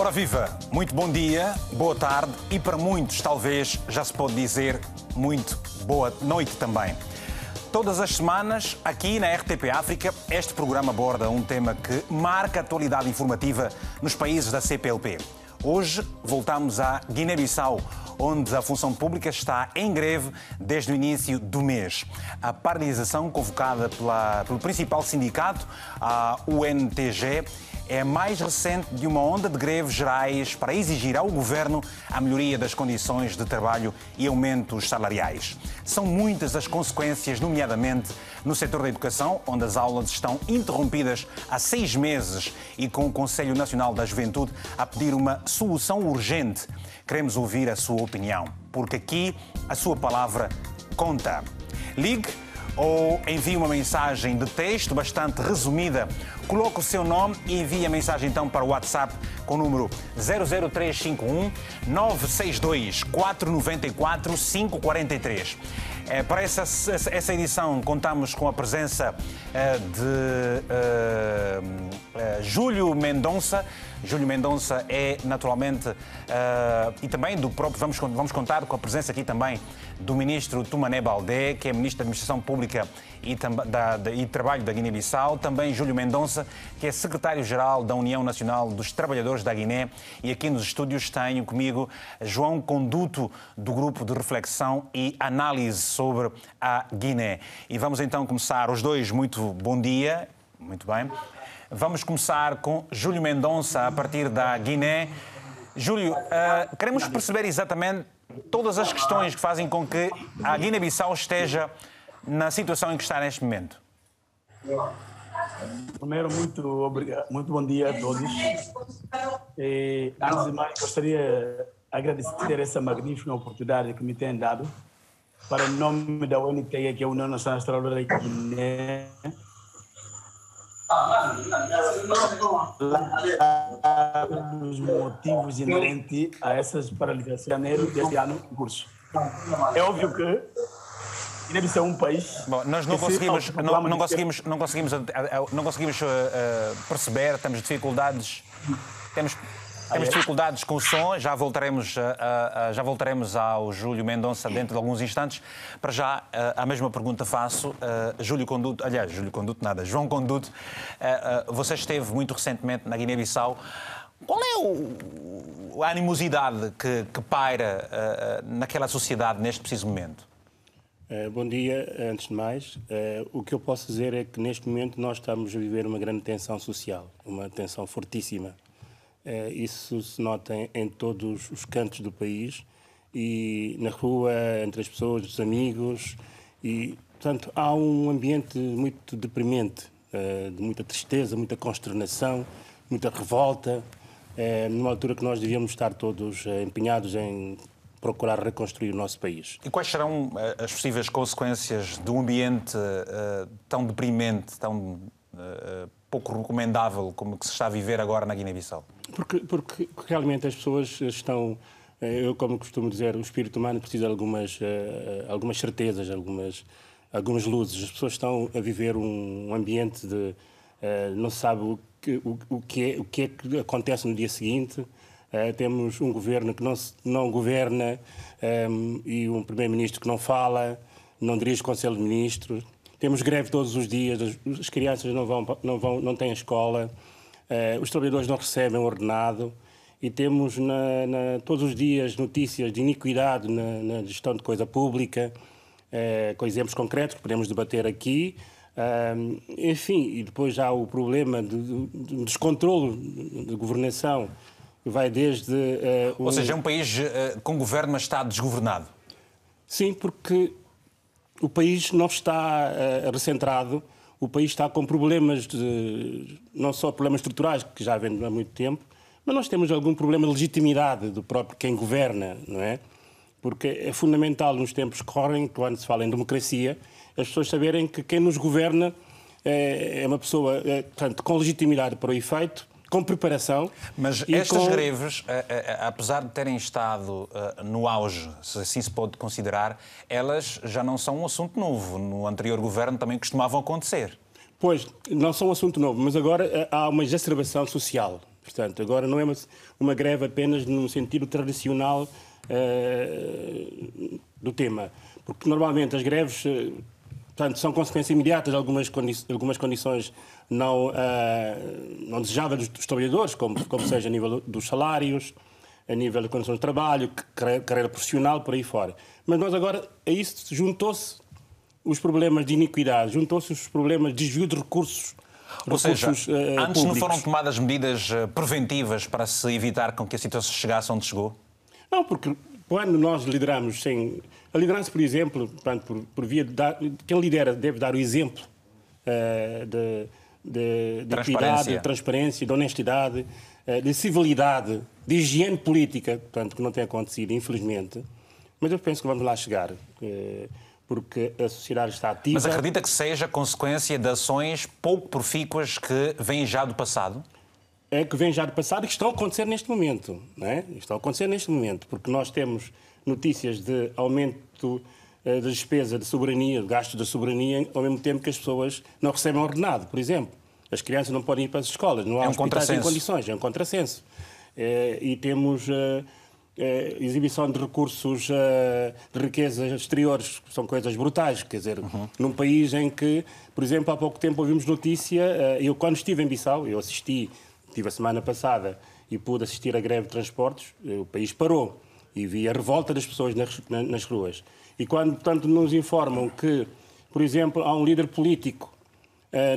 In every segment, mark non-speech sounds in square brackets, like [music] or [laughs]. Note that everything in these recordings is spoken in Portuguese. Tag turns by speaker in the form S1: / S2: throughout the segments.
S1: Ora viva, muito bom dia, boa tarde e para muitos talvez já se pode dizer muito boa noite também. Todas as semanas, aqui na RTP África, este programa aborda um tema que marca a atualidade informativa nos países da CPLP. Hoje voltamos à Guiné-Bissau, onde a função pública está em greve desde o início do mês. A paralisação convocada pela, pelo principal sindicato, a UNTG, é a mais recente de uma onda de greves gerais para exigir ao governo a melhoria das condições de trabalho e aumentos salariais. São muitas as consequências, nomeadamente no setor da educação, onde as aulas estão interrompidas há seis meses e com o Conselho Nacional da Juventude a pedir uma solução urgente. Queremos ouvir a sua opinião, porque aqui a sua palavra conta. Ligue ou envie uma mensagem de texto bastante resumida. Coloque o seu nome e envie a mensagem então para o WhatsApp com o número 00351 962 494 543. É, para essa, essa edição contamos com a presença é, de é, Júlio Mendonça. Júlio Mendonça é naturalmente e também do próprio, vamos, vamos contar com a presença aqui também do ministro Tumané Baldé, que é ministro da Administração Pública e, da, da, e Trabalho da Guiné-Bissau, também Júlio Mendonça, que é secretário-geral da União Nacional dos Trabalhadores da Guiné, e aqui nos estúdios tenho comigo João Conduto, do Grupo de Reflexão e Análise sobre a Guiné. E vamos então começar os dois. Muito bom dia. Muito bem. Vamos começar com Júlio Mendonça, a partir da Guiné. Júlio, uh, queremos perceber exatamente todas as questões que fazem com que a Guiné-Bissau esteja na situação em que está neste momento.
S2: Primeiro, muito, obrigado, muito bom dia a todos. E, antes de mais, gostaria de agradecer essa magnífica oportunidade que me têm dado para o nome da UNT, que é a União Nacional Extraordinária da Guiné, os motivos inerentes a essas paralisações de janeiro deste ano em curso. É óbvio que deve ser um país.
S1: Bom, nós não conseguimos, não, não, conseguimos, não conseguimos, não conseguimos uh, perceber, temos dificuldades, temos temos dificuldades com o som, já voltaremos, uh, uh, já voltaremos ao Júlio Mendonça dentro de alguns instantes. Para já, a mesma pergunta faço. Júlio Conduto, aliás, Júlio Conduto nada, João Conduto, você esteve muito recentemente na Guiné-Bissau. Qual é o, a animosidade que, que paira naquela sociedade neste preciso momento?
S3: bom dia, antes de mais. o que eu posso dizer é que neste momento nós estamos a viver uma grande tensão social, uma tensão fortíssima eh, isso se nota em, todos os cantos do país e na rua, entre as pessoas, os amigos. E, portanto, há um ambiente muito deprimente, eh, de muita tristeza, muita consternação, muita revolta, eh, numa altura que nós devíamos estar todos empenhados em procurar reconstruir o nosso país.
S1: E quais serão as possíveis consequências de um ambiente tão deprimente, tão pouco recomendável como que se está a viver agora na Guiné-Bissau?
S3: Porque, porque realmente as pessoas estão, eh, eu como costumo dizer, o espírito humano precisa de algumas, eh, algumas certezas, algumas, algumas luzes. As pessoas estão a viver um ambiente de eh, não se sabe o que, o, o, que é, o que é que acontece no dia seguinte. temos um governo que não, não governa um, e um primeiro-ministro que não fala, não dirige o Conselho de Ministros. Temos greve todos os dias, as crianças não, vão, não, vão, não têm escola, uh, os trabalhadores não recebem ordenado e temos na, na, todos os dias notícias de iniquidade na, na gestão de coisa pública, uh, com exemplos concretos que podemos debater aqui. Uh, enfim, e depois há o problema de, de descontrole de governação, que vai desde. Uh,
S1: Ou seja, é um país com governo, mas está desgovernado.
S3: Sim, porque o país não está uh, recentrado, o país está com problemas, de, não só problemas estruturais, que já vem há muito tempo, mas nós temos algum problema de legitimidade do próprio quem governa, não é? Porque é fundamental nos tempos que correm, quando se fala em democracia, as pessoas saberem que quem nos governa é, é uma pessoa, é, portanto, com legitimidade para o efeito, com preparação.
S1: Mas estas com... greves, apesar de terem estado no auge, se assim se pode considerar, elas já não são um assunto novo. No anterior governo também costumavam acontecer.
S3: Pois, não são um assunto novo, mas agora há uma exacerbação social Portanto, agora não é uma, uma greve apenas no sentido tradicional uh, do tema, porque normalmente as greves portanto, são consequência imediata de algumas, condi algumas condições não, uh, não desejáveis dos, dos trabalhadores, como, como seja a nível dos salários, a nível de condições de trabalho, carreira profissional, por aí fora. Mas nós agora, a isso juntou-se os problemas de iniquidade, juntou-se os problemas de desvio de recursos
S1: ou seja, uh, antes públicos. não foram tomadas medidas eh, preventivas para se evitar com que a situação chegasse onde chegou?
S3: Não, porque quando nós lideramos sem. A liderança, por exemplo, portanto, por, por via de dar, quem lidera deve dar o exemplo uh, de, de, de equidade, de transparência, de honestidade, uh, de civilidade, de higiene política, portanto, que não tem acontecido, infelizmente. Mas eu penso que vamos lá chegar. Uh, porque a sociedade está ativa.
S1: Mas acredita que seja consequência de ações pouco profícuas que vêm já do passado?
S3: É que vêm já do passado e que estão a acontecer neste momento. Não é? Estão a acontecer neste momento, porque nós temos notícias de aumento eh, da despesa de soberania, de gastos da soberania, ao mesmo tempo que as pessoas não recebem ordenado, por exemplo. As crianças não podem ir para as escolas, não há é um hospitais em condições, é um contrassenso. É, e temos. Eh, exibição de recursos eh, de riquezas exteriores, são coisas brutais. Quer dizer, uhum. num país em que, por exemplo, há pouco tempo ouvimos notícia, eh, eu quando estive em Bissau, eu assisti, estive a semana passada e pude assistir à greve de transportes, o país parou e vi a revolta das pessoas nas, nas ruas. E quando, portanto, nos informam que, por exemplo, há um líder político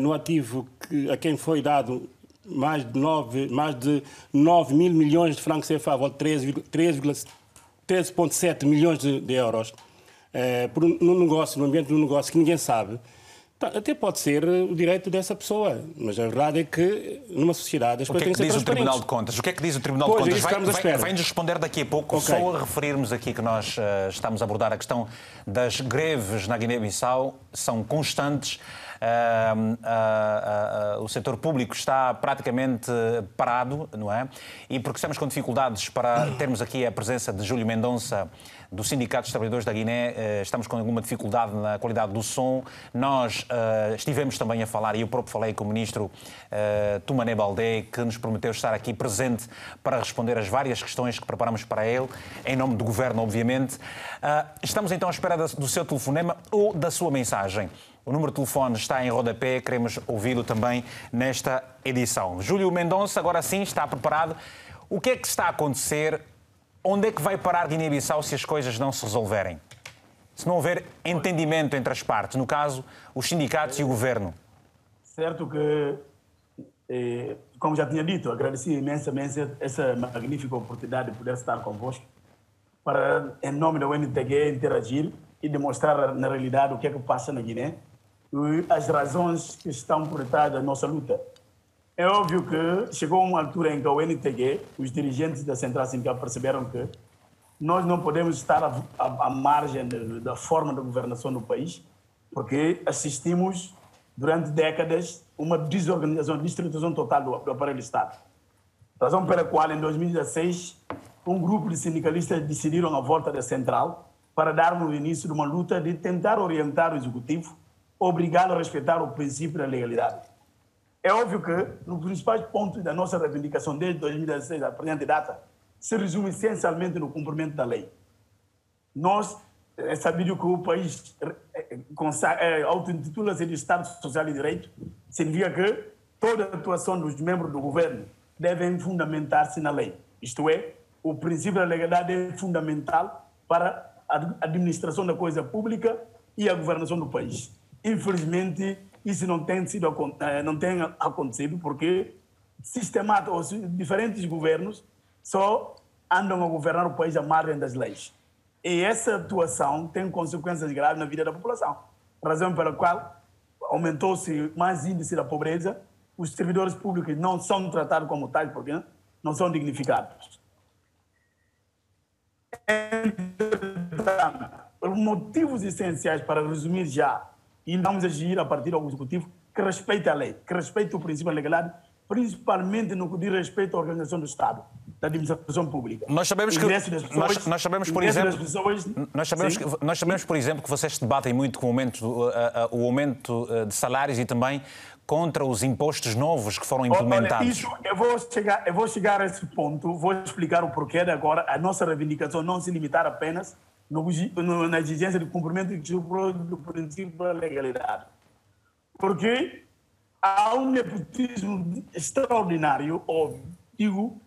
S3: no ativo que, a quem foi dado mais de 9, mais de 9 mil milhões de francos CFA, volta 13,7 milhões de, de euros, é, por, num negócio, num ambiente um negócio que ninguém sabe, tá, até pode ser o direito dessa pessoa, mas a verdade é que numa sociedade as
S1: coisas têm
S3: que, é
S1: que diz o Tribunal de Contas? O que é que diz o Tribunal
S3: pois,
S1: de Contas?
S3: Vai, vai,
S1: vai, nos responder daqui a pouco, okay. só a referirmos aqui que nós uh, estamos a abordar a questão das greves na Guiné-Bissau, são constantes o setor público está praticamente parado, não é? E porque estamos com dificuldades para termos aqui a presença de Júlio Mendonça do Sindicato dos Trabalhadores da Guiné, eh, estamos com alguma dificuldade na qualidade do som. Nós uh, estivemos também a falar, e eu próprio falei com o ministro uh, Tumané Baldé, que nos prometeu estar aqui presente para responder às várias questões que preparamos para ele, em nome do governo, obviamente. Uh, estamos então à espera do seu telefonema ou da sua mensagem. O número de telefone está em rodapé, queremos ouvi-lo também nesta edição. Júlio Mendonça, agora sim, está preparado. O que é que está a acontecer? Onde é que vai parar Guiné-Bissau se as coisas não se resolverem? Se não houver entendimento entre as partes, no caso, os sindicatos e o governo?
S2: Certo que, eh, como já tinha dito, agradeci imensamente essa magnífica oportunidade de poder estar convosco para, em nome da UNTG, interagir e demonstrar na realidade o que é que passa na Guiné as razões que estão por trás da nossa luta. É óbvio que chegou uma altura em que o NTG, os dirigentes da Central Sindical perceberam que nós não podemos estar à, margem de, da forma de governação do país, porque assistimos durante décadas uma desorganização, distribuição total do, do aparelho Estado. Razão pela qual, em 2016, um grupo de sindicalistas decidiram a volta da Central para darmos início de uma luta de tentar orientar o Executivo obrigá-lo a respeitar o princípio da legalidade. É óbvio que, nos principais pontos da nossa reivindicação desde 2016 à presente data, se resume essencialmente no cumprimento da lei. Nós, é sabido que o país é, auto-intitula-se de Estado Social e Direito, significa que toda a atuação dos membros do governo deve fundamentar-se na lei. Isto é, o princípio da legalidade é fundamental para a administração da coisa pública e a governação do país. Infelizmente, isso não tem, sido, eh, não tem acontecido porque sistemáticos, diferentes governos só andam a governar o país à margem das leis. E essa atuação tem consequências graves na vida da população. Razão pela qual aumentou-se mais índice da pobreza, os servidores públicos não são tratados como tais porque não são dignificados. Por motivos essenciais, para resumir já, e vamos agir a partir do Executivo que respeite a lei, que respeite o princípio da legalidade, principalmente no que diz respeito à organização do Estado. Da administração pública.
S1: Nós sabemos que pessoas, nós, nós, sabemos por exemplo pessoas, nós sabemos que, nós sabemos por exemplo que vocês debatem muito com o aumento, uh, uh, o aumento uh, de salários e também contra os impostos novos que foram implementados. Olha,
S2: isso, eu vou chegar, eu vou chegar a esse ponto, vou explicar o porquê de agora a nossa reivindicação não se limitar apenas no, no, na exigência de cumprimento do princípio da legalidade. Porque há um nepotismo extraordinário, óbvio, digo,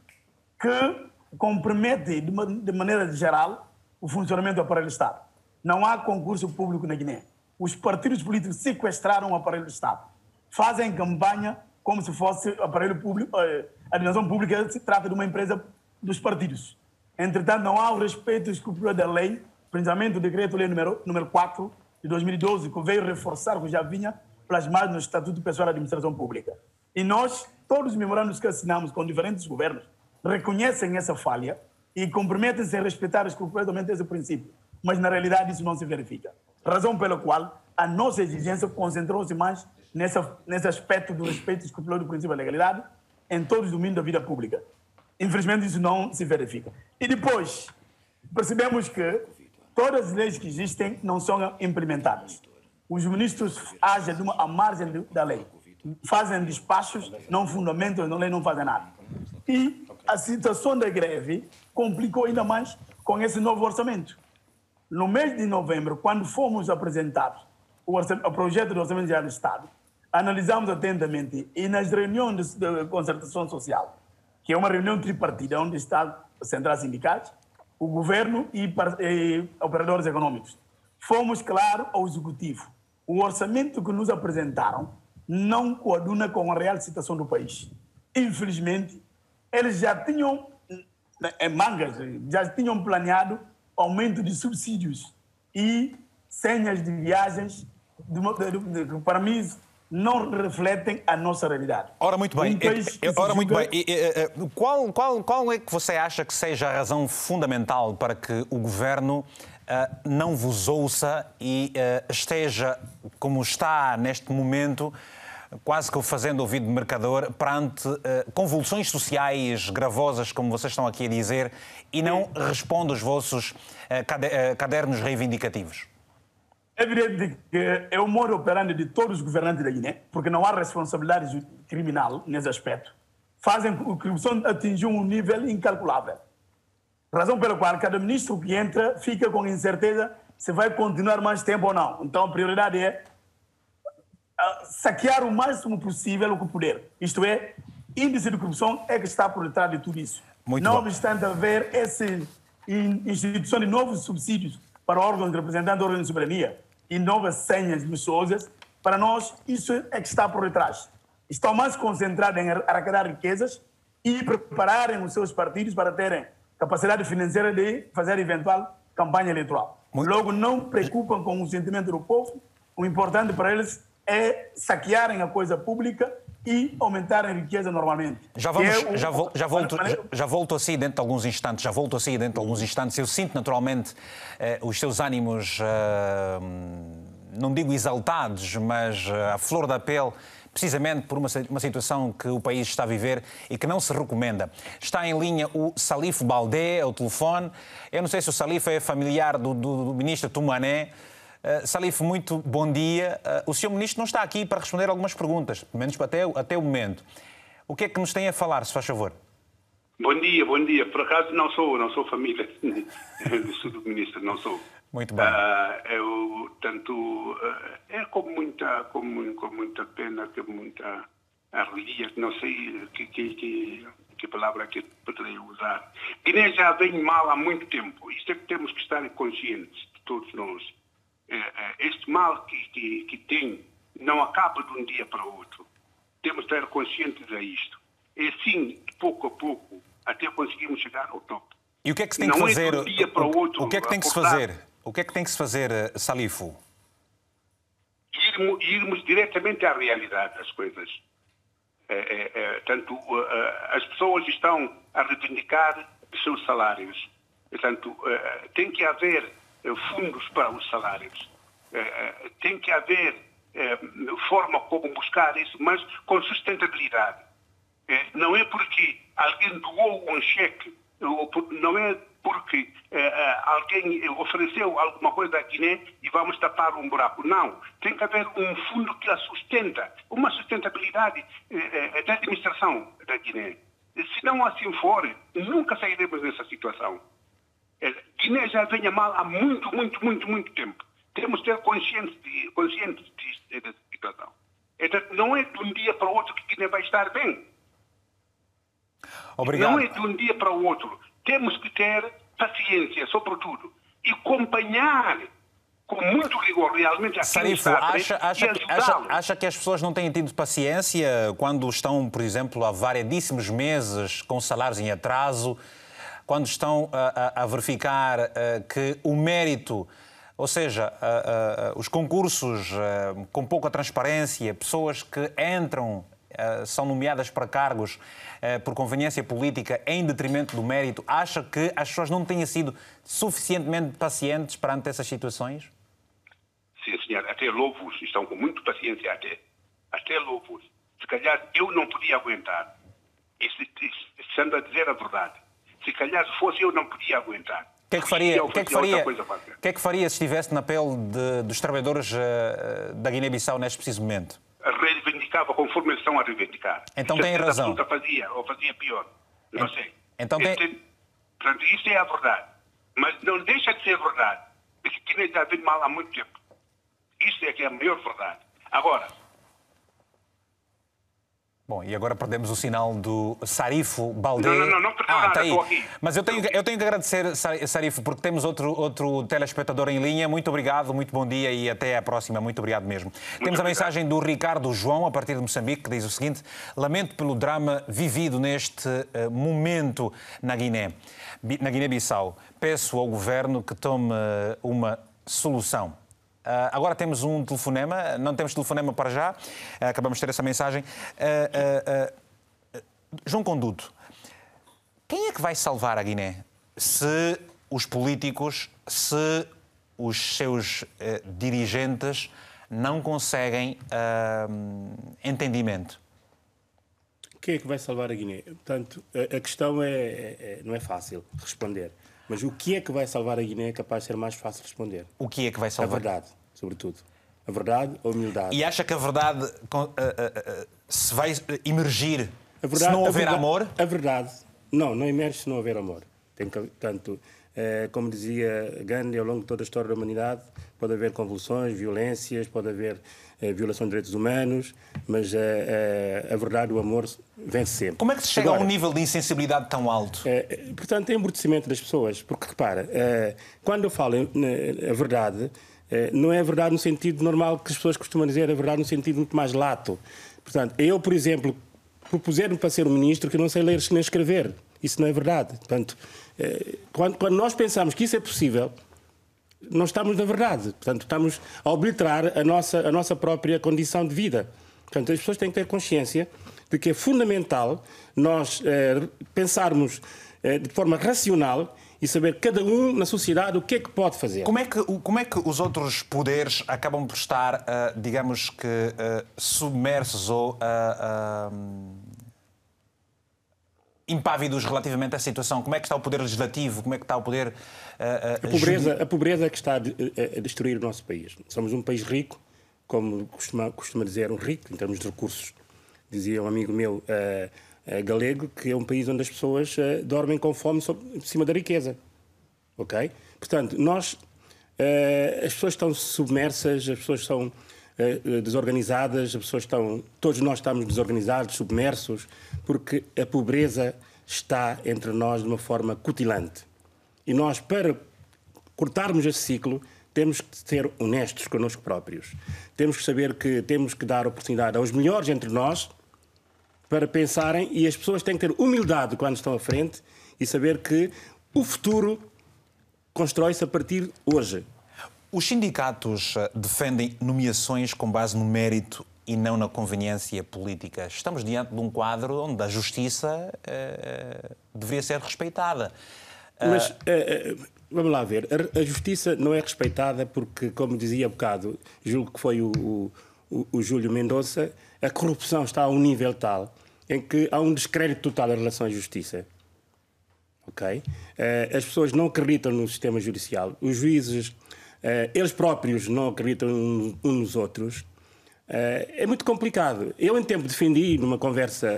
S2: que compromete de maneira geral o funcionamento do aparelho do Estado. Não há concurso público na Guiné. Os partidos políticos sequestraram o aparelho do Estado. Fazem campanha como se fosse aparelho público, eh, a administração pública se trata de uma empresa dos partidos. Entretanto, não há o respeito escrupuloso da lei, principalmente o decreto-lei número, número 4 de 2012, que veio reforçar o que já vinha plasmado no Estatuto Pessoal da Administração Pública. E nós, todos os memorandos que assinamos com diferentes governos, reconhecem essa falha e comprometem-se a respeitar escrupulosamente esse princípio. Mas, na realidade, isso não se verifica. Razão pela qual a nossa exigência concentrou-se mais nessa, nesse aspecto do respeito escrupuloso do princípio da legalidade em todos os domínios da vida pública. Infelizmente, isso não se verifica. E depois, percebemos que todas as leis que existem não são implementadas. Os ministros agem à margem da lei, fazem despachos, não fundamentam a lei, não fazem nada. E a situação da greve complicou ainda mais com esse novo orçamento. No mês de novembro, quando fomos apresentados o, o projeto do Orçamento Geral do Estado, analisamos atentamente e nas reuniões de, de concertação social, que é uma reunião tripartida onde está centrais sindicatos, o governo e, e operadores econômicos. Fomos claros ao executivo. O orçamento que nos apresentaram não coaduna com a real situação do país. Infelizmente, eles já tinham, em mangas, já tinham planeado aumento de subsídios e senhas de viagens que, para mim, não refletem a nossa realidade.
S1: Ora, muito bem. Um Ora, muito bem. Qual, qual, qual é que você acha que seja a razão fundamental para que o governo uh, não vos ouça e uh, esteja como está neste momento quase que fazendo ouvido de mercador perante uh, convulsões sociais gravosas, como vocês estão aqui a dizer, e não responde aos vossos uh, cadernos reivindicativos?
S2: É evidente que é o modo operante de todos os governantes da Guiné, porque não há responsabilidade criminal nesse aspecto. Fazem a corrupção atingir um nível incalculável. Razão pela qual cada ministro que entra fica com incerteza se vai continuar mais tempo ou não. Então a prioridade é saquear o máximo possível o poder. Isto é, índice de corrupção é que está por detrás de tudo isso. Muito não bom. obstante haver essa instituição de novos subsídios para órgãos da ordem de soberania e novas senhas luxuosas, para nós isso é que está por detrás. Estão mais concentrados em arrecadar riquezas e prepararem os seus partidos para terem capacidade financeira de fazer eventual campanha eleitoral. Muito Logo, não preocupam com o sentimento do povo. O importante para eles é saquearem a coisa pública e aumentarem a riqueza normalmente.
S1: Já, vamos, é já, vo, já, volto, já, já, volto assim dentro de alguns instantes, já volto assim dentro de alguns instantes. Eu sinto naturalmente eh, os seus ânimos, eh, não digo exaltados, mas eh, a flor da pele, precisamente por uma, uma situação que o país está a viver e que não se recomenda. Está em linha o Salif Baldé, ao telefone. Eu não sei se o Salif é familiar do, do, do ministro Tumané. Uh, Salif, muito bom dia. Uh, o Sr. Ministro não está aqui para responder algumas perguntas, pelo menos até, até o momento. O que é que nos tem a falar, se faz favor?
S4: Bom dia, bom dia. Por acaso não sou, não sou família [laughs] do Ministro, não sou.
S1: Muito bem. Uh,
S4: eu, tanto, é com muita, com, com muita pena, com muita alegria, não sei que, que, que, que palavra que poderia usar. Guiné já vem mal há muito tempo. Isto é que temos que estar conscientes, todos nós este mal que, que, que tem não acaba de um dia para o outro. Temos de estar conscientes a isto. É assim, de pouco a pouco, até conseguirmos chegar ao topo.
S1: E o que é que se tem que fazer? É de um dia para o, outro, o que é que tem que se fazer? O que é que tem que se fazer, eh, Salifo?
S4: Irmos, irmos diretamente à realidade das coisas. É, é, é, tanto as pessoas estão a reivindicar os seus salários. Portanto, tem que haver eh, fundos para os salários. Eh, eh, tem que haver forma como buscar isso, mas com sustentabilidade. Não é porque alguém doou um cheque, não é porque alguém ofereceu alguma coisa à Guiné e vamos tapar um buraco. Não. Tem que haver um fundo que a sustenta, uma sustentabilidade da administração da Guiné. Se não assim for, nunca sairemos dessa situação. Guiné já venha mal há muito, muito, muito, muito tempo. Temos que ter consciência, de, consciência dessa situação. Então, não é de um dia para o outro que Guiné vai estar bem.
S1: Obrigado.
S4: Não é de um dia para o outro. Temos que ter paciência, sobretudo, e acompanhar com muito rigor realmente aquilo
S1: Sarifo, acha, acha, acha, acha, que as pessoas não têm tido paciência quando estão, por exemplo, há variedíssimos meses com salários em atraso, quando estão a, a, a verificar a, eh, que o mérito ou seja, os concursos com pouca transparência, pessoas que entram, são nomeadas para cargos por conveniência política em detrimento do mérito, acha que as pessoas não têm sido suficientemente pacientes perante essas situações?
S4: Sim, senhor. Até louvo-os. Estão com muita paciência até. Até louvo-os. Se calhar eu não podia aguentar. Estando a dizer a verdade. Se calhar se fosse eu não podia aguentar
S1: que é que faria, que é que faria, que é que faria se estivesse na pele de, dos trabalhadores uh, da Guiné-Bissau neste preciso momento?
S4: Reivindicava conforme eles estão a reivindicar.
S1: Então tem razão.
S4: fazia, ou fazia pior. Não sei.
S1: Então tem...
S4: Portanto, isso é a verdade. Mas não deixa de ser verdade. Porque Guiné está a vir mal há muito tempo. Isso é que é a maior verdade. Agora,
S1: Bom, e agora perdemos o sinal do Sarifo Baldé.
S4: Não, não, não, não perdeu ah, nada, tá aí. aqui.
S1: Mas eu tenho, eu tenho que agradecer, Sarifo, porque temos outro, outro telespectador em linha. Muito obrigado, muito bom dia e até à próxima. Muito obrigado mesmo. Muito temos obrigado. a mensagem do Ricardo João, a partir de Moçambique, que diz o seguinte: Lamento pelo drama vivido neste uh, momento na Guiné, na Guiné-Bissau. Peço ao governo que tome uh, uma solução. Uh, agora temos um telefonema, não temos telefonema para já, uh, acabamos de ter essa mensagem. Uh, João Conduto, quem é que vai salvar a Guiné se os políticos, se os seus dirigentes não conseguem entendimento?
S3: Quem é que vai salvar a Guiné? Portanto, a, a questão é, é, é, não é fácil responder. Mas o que é que vai salvar a Guiné é capaz de ser mais fácil de responder.
S1: O que é que vai salvar?
S3: A verdade, sobretudo. A verdade, a humildade.
S1: E acha que a verdade uh, uh, uh, se vai emergir verdade, se não houver
S3: a verdade,
S1: amor?
S3: A verdade, não, não emerge se não houver amor. Tem que, tanto, como dizia Gandhi, ao longo de toda a história da humanidade, pode haver convulsões, violências, pode haver eh, violação de direitos humanos, mas eh, a verdade, o amor vence sempre.
S1: Como é que se chega Agora, a um nível de insensibilidade tão alto?
S3: Portanto, é embrutecimento das pessoas, porque repara, quando eu falo a verdade, não é a verdade no sentido normal que as pessoas costumam dizer, é a verdade no sentido muito mais lato. Portanto, eu, por exemplo, propuser-me para ser um ministro que não sei ler nem escrever. Isso não é verdade. Portanto, quando, quando nós pensamos que isso é possível, não estamos na verdade. Portanto, estamos a obliterar a nossa, a nossa própria condição de vida. Portanto, as pessoas têm que ter consciência de que é fundamental nós eh, pensarmos eh, de forma racional e saber cada um na sociedade o que é que pode fazer.
S1: Como é que, como é que os outros poderes acabam por estar, uh, digamos que, uh, submersos ou uh, impávidos relativamente à situação? Como é que está o poder legislativo? Como é que está o poder.
S3: Uh, a, pobreza, a pobreza é que está a, a, destruir o nosso país. Somos um país rico, como costuma, costuma dizer, um rico em termos de recursos. Dizia um amigo meu uh, galego que é um país onde as pessoas dormem com fome sobre, cima da riqueza. Ok? Portanto, nós. as pessoas estão submersas, as pessoas são desorganizadas, as pessoas estão. Todos nós estamos desorganizados, submersos, porque a pobreza está entre nós de uma forma cutilante. E nós, para cortarmos esse ciclo, temos que ser honestos connosco próprios. Temos que saber que temos que dar oportunidade aos melhores entre nós para pensarem e as pessoas têm que ter humildade quando estão à frente e saber que o futuro constrói-se a partir hoje.
S1: Os sindicatos eh, defendem nomeações com base no mérito e não na conveniência política. Estamos diante de um quadro onde a justiça uh, deveria ser respeitada.
S3: Mas uh, vamos lá ver, a, a, justiça não é respeitada porque, como dizia há bocado, julgo que foi o, o, o Júlio Mendonça, a corrupção está a um nível tal em que há um descrédito total em relação à justiça. Ok? As pessoas não acreditam no sistema judicial. Os juízes, eles próprios não acreditam uns nos outros. Uh, é muito complicado. Eu, em tempo, defendi numa conversa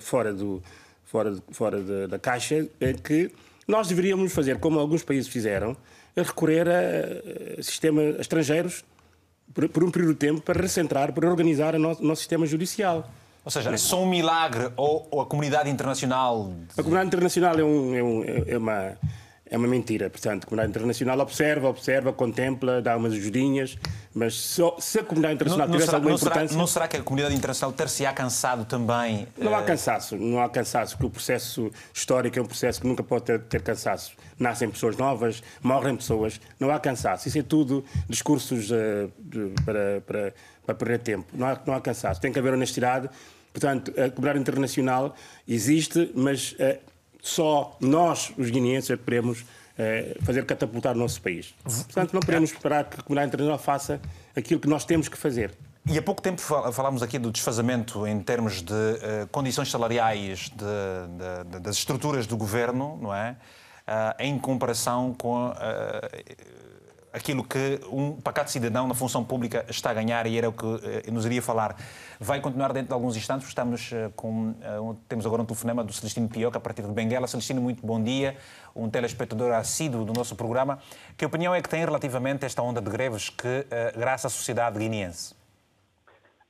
S3: fora, do, fora, fora da caixa que nós deveríamos fazer como alguns países fizeram, recorrer a, sistemas estrangeiros por, por, um período de tempo para recentrar, para organizar o nosso, nosso sistema judicial.
S1: Ou seja, é só um milagre ou, ou, a comunidade internacional.
S3: A comunidade internacional é, um, é, um, é, uma, é uma mentira. Portanto, a comunidade internacional observa, observa, contempla, dá umas ajudinhas, mas só, se a comunidade internacional não, tivesse será, alguma
S1: não
S3: importância.
S1: Será, não será que a comunidade internacional ter-se-á cansado também?
S3: Não há eh, cansaço, não há cansaço, porque o processo histórico é um processo que nunca pode ter, ter cansaço. Nascem pessoas novas, morrem pessoas, não há cansaço. Isso é tudo discursos uh, de, para, para, para perder tempo. Não há, não há cansaço. Tem que haver honestidade. Portanto, a comunidade internacional existe, mas uh, só nós, os guineenses, é que podemos uh, fazer catapultar o nosso país. Portanto, não podemos esperar que a comunidade internacional faça aquilo que nós temos que fazer.
S1: E há pouco tempo falámos aqui do desfazamento em termos de uh, condições salariais de, de, de, das estruturas do governo, não é? Uh, em comparação com uh, aquilo que um pacato cidadão na função pública está a ganhar e era o que uh, nos iria falar. Vai continuar dentro de alguns instantes, estamos com. temos agora um telefonema do Celestino Pioca, a partir de Benguela. Celestino, muito bom dia. Um telespectador assíduo do nosso programa. Que opinião é que tem relativamente a esta onda de greves que graça à sociedade guineense?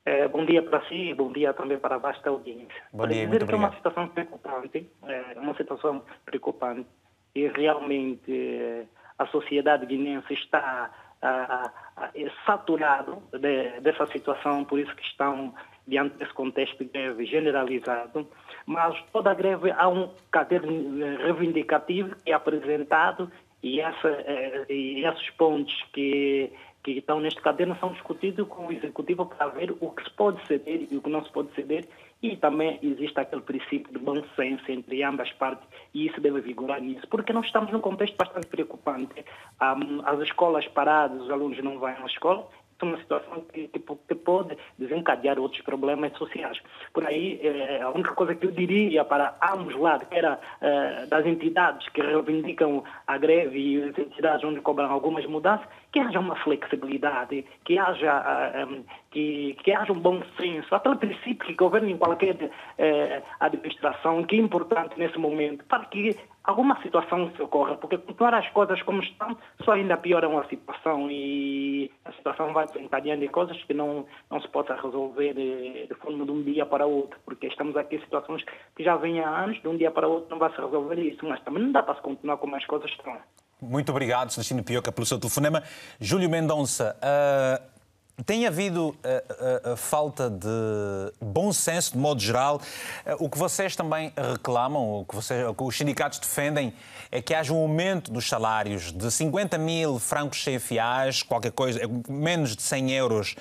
S5: É, bom dia para si e bom dia também para a vasta audiência.
S1: Bom dia, muito
S5: obrigado. É uma situação preocupante, é uma situação preocupante e realmente a sociedade guinense está a, a, saturado de, dessa situação, por isso que estão diante desse contexto de greve generalizado, mas toda a greve há um caderno reivindicativo que é apresentado e, essa, e esses pontos que que estão neste caderno são discutidos com o Executivo para ver o que se pode ceder e o que não se pode ceder e também existe aquele princípio de bom senso entre ambas partes e isso deve vigorar nisso, porque nós estamos num contexto bastante preocupante. As escolas paradas, os alunos não vão à escola é uma situação que, que, que, pode desencadear outros problemas sociais. Por aí, eh, a única coisa que eu diria para ambos lados, que era eh, das entidades que reivindicam a greve e as entidades onde cobram algumas mudanças, que haja uma flexibilidade, que haja, uh, que, que haja um bom senso, aquele princípio que governa em qualquer administração, que é importante nesse momento, para que alguma situação se ocorra, porque continuar as coisas como estão só ainda pioram a situação e a situação vai desencadeando em coisas que não, não se possa resolver de, de forma de um dia para o outro, porque estamos aqui em situações que já vêm há anos, de um dia para o outro não vai se resolver isso, mas também não dá para se continuar como as coisas estão.
S1: Muito obrigado, Celestino Pioca, pelo seu telefonema. Júlio Mendonça, uh, tem havido uh, uh, falta de bom senso, de modo geral. o que vocês também reclamam, o que, vocês, o que os sindicatos defendem, é que haja um aumento dos salários de 50 mil francos chefiais, qualquer coisa, menos de 100 euros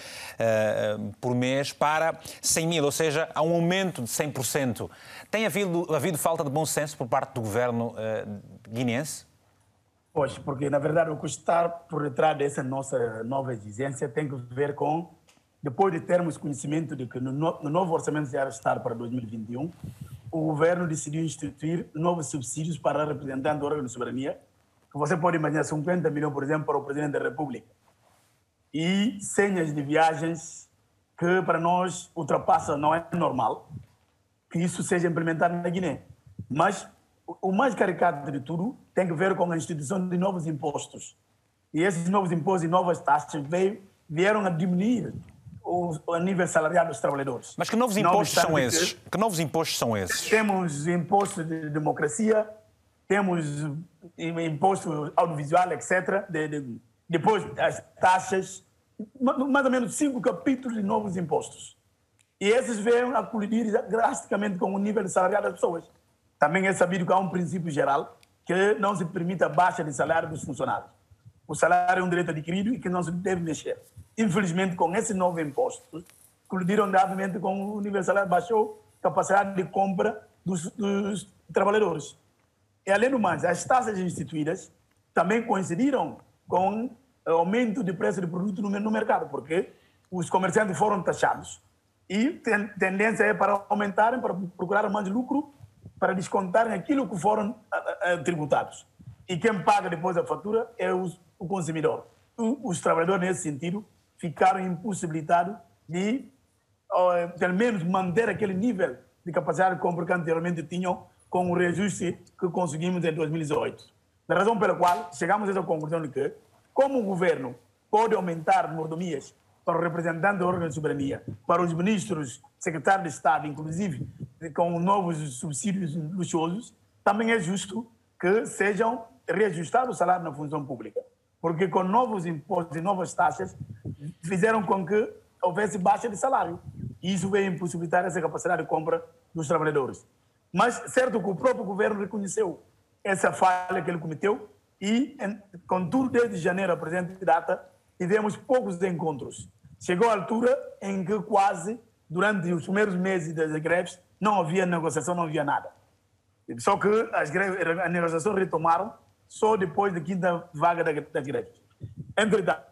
S1: por mês, para 100 mil, ou seja, há um aumento de 100%. Tem havido, havido falta de bom senso por parte do governo guineense?
S2: Pois, porque na verdade o que está por detrás dessa nossa nova exigência tem que ver com, depois de termos conhecimento de que no, no novo Orçamento de Estado para 2021, o governo decidiu instituir novos subsídios para representantes do órgão de soberania, que você pode imaginar 50 milhões, por exemplo, para o Presidente da República. E senhas de viagens que para nós ultrapassa, não é normal que isso seja implementado na Guiné. Mas o mais caricato de tudo tem que ver com a instituição de novos impostos. E esses novos impostos e novas taxas veio, vieram a diminuir o, o, nível salarial dos trabalhadores.
S1: Mas que novos impostos são esses? Que, novos impostos são esses?
S2: Temos imposto de democracia, temos imposto audiovisual, etc. De, de, depois as taxas, mais ou menos cinco capítulos de novos impostos. E esses vêm a colidir drasticamente com o nível salarial das pessoas. Também é sabido que há um princípio geral que não se permite a baixa de salário dos funcionários. O salário é um direito adquirido e que não se deve mexer. Infelizmente, com esse novo imposto, colidiram gravemente com o nível salário, baixou a capacidade de compra dos, dos trabalhadores. E, além do mais, as taxas instituídas também coincidiram com aumento de preço de produto no, no mercado, porque os comerciantes foram taxados e tem, tendência é para aumentarem, para procurar mais lucro, para descontarem aquilo que foram tributados. E quem paga depois a fatura é o consumidor. Os trabalhadores, nesse sentido, ficaram impossibilitados de, pelo menos, manter aquele nível de capacidade de compra que anteriormente tinham com o reajuste que conseguimos em 2018. Da razão pela qual chegamos a essa conclusão de que, como o governo pode aumentar mordomias para o representante do órgão de soberania, para os ministros, secretários de Estado, inclusive com novos subsídios luxuosos, também é justo que sejam reajustados os salários na função pública. Porque com novos impostos e novas taxas, fizeram com que houvesse baixa de salário. E isso veio impossibilitar essa capacidade de compra dos trabalhadores. Mas certo que o próprio governo reconheceu essa falha que ele cometeu e, contudo, desde janeiro a presente data, tivemos poucos encontros. Chegou a altura em que quase, durante os primeiros meses das greves, não havia negociação, não havia nada. Só que as, greves, as negociações retomaram só depois da quinta vaga das greves. Entretanto,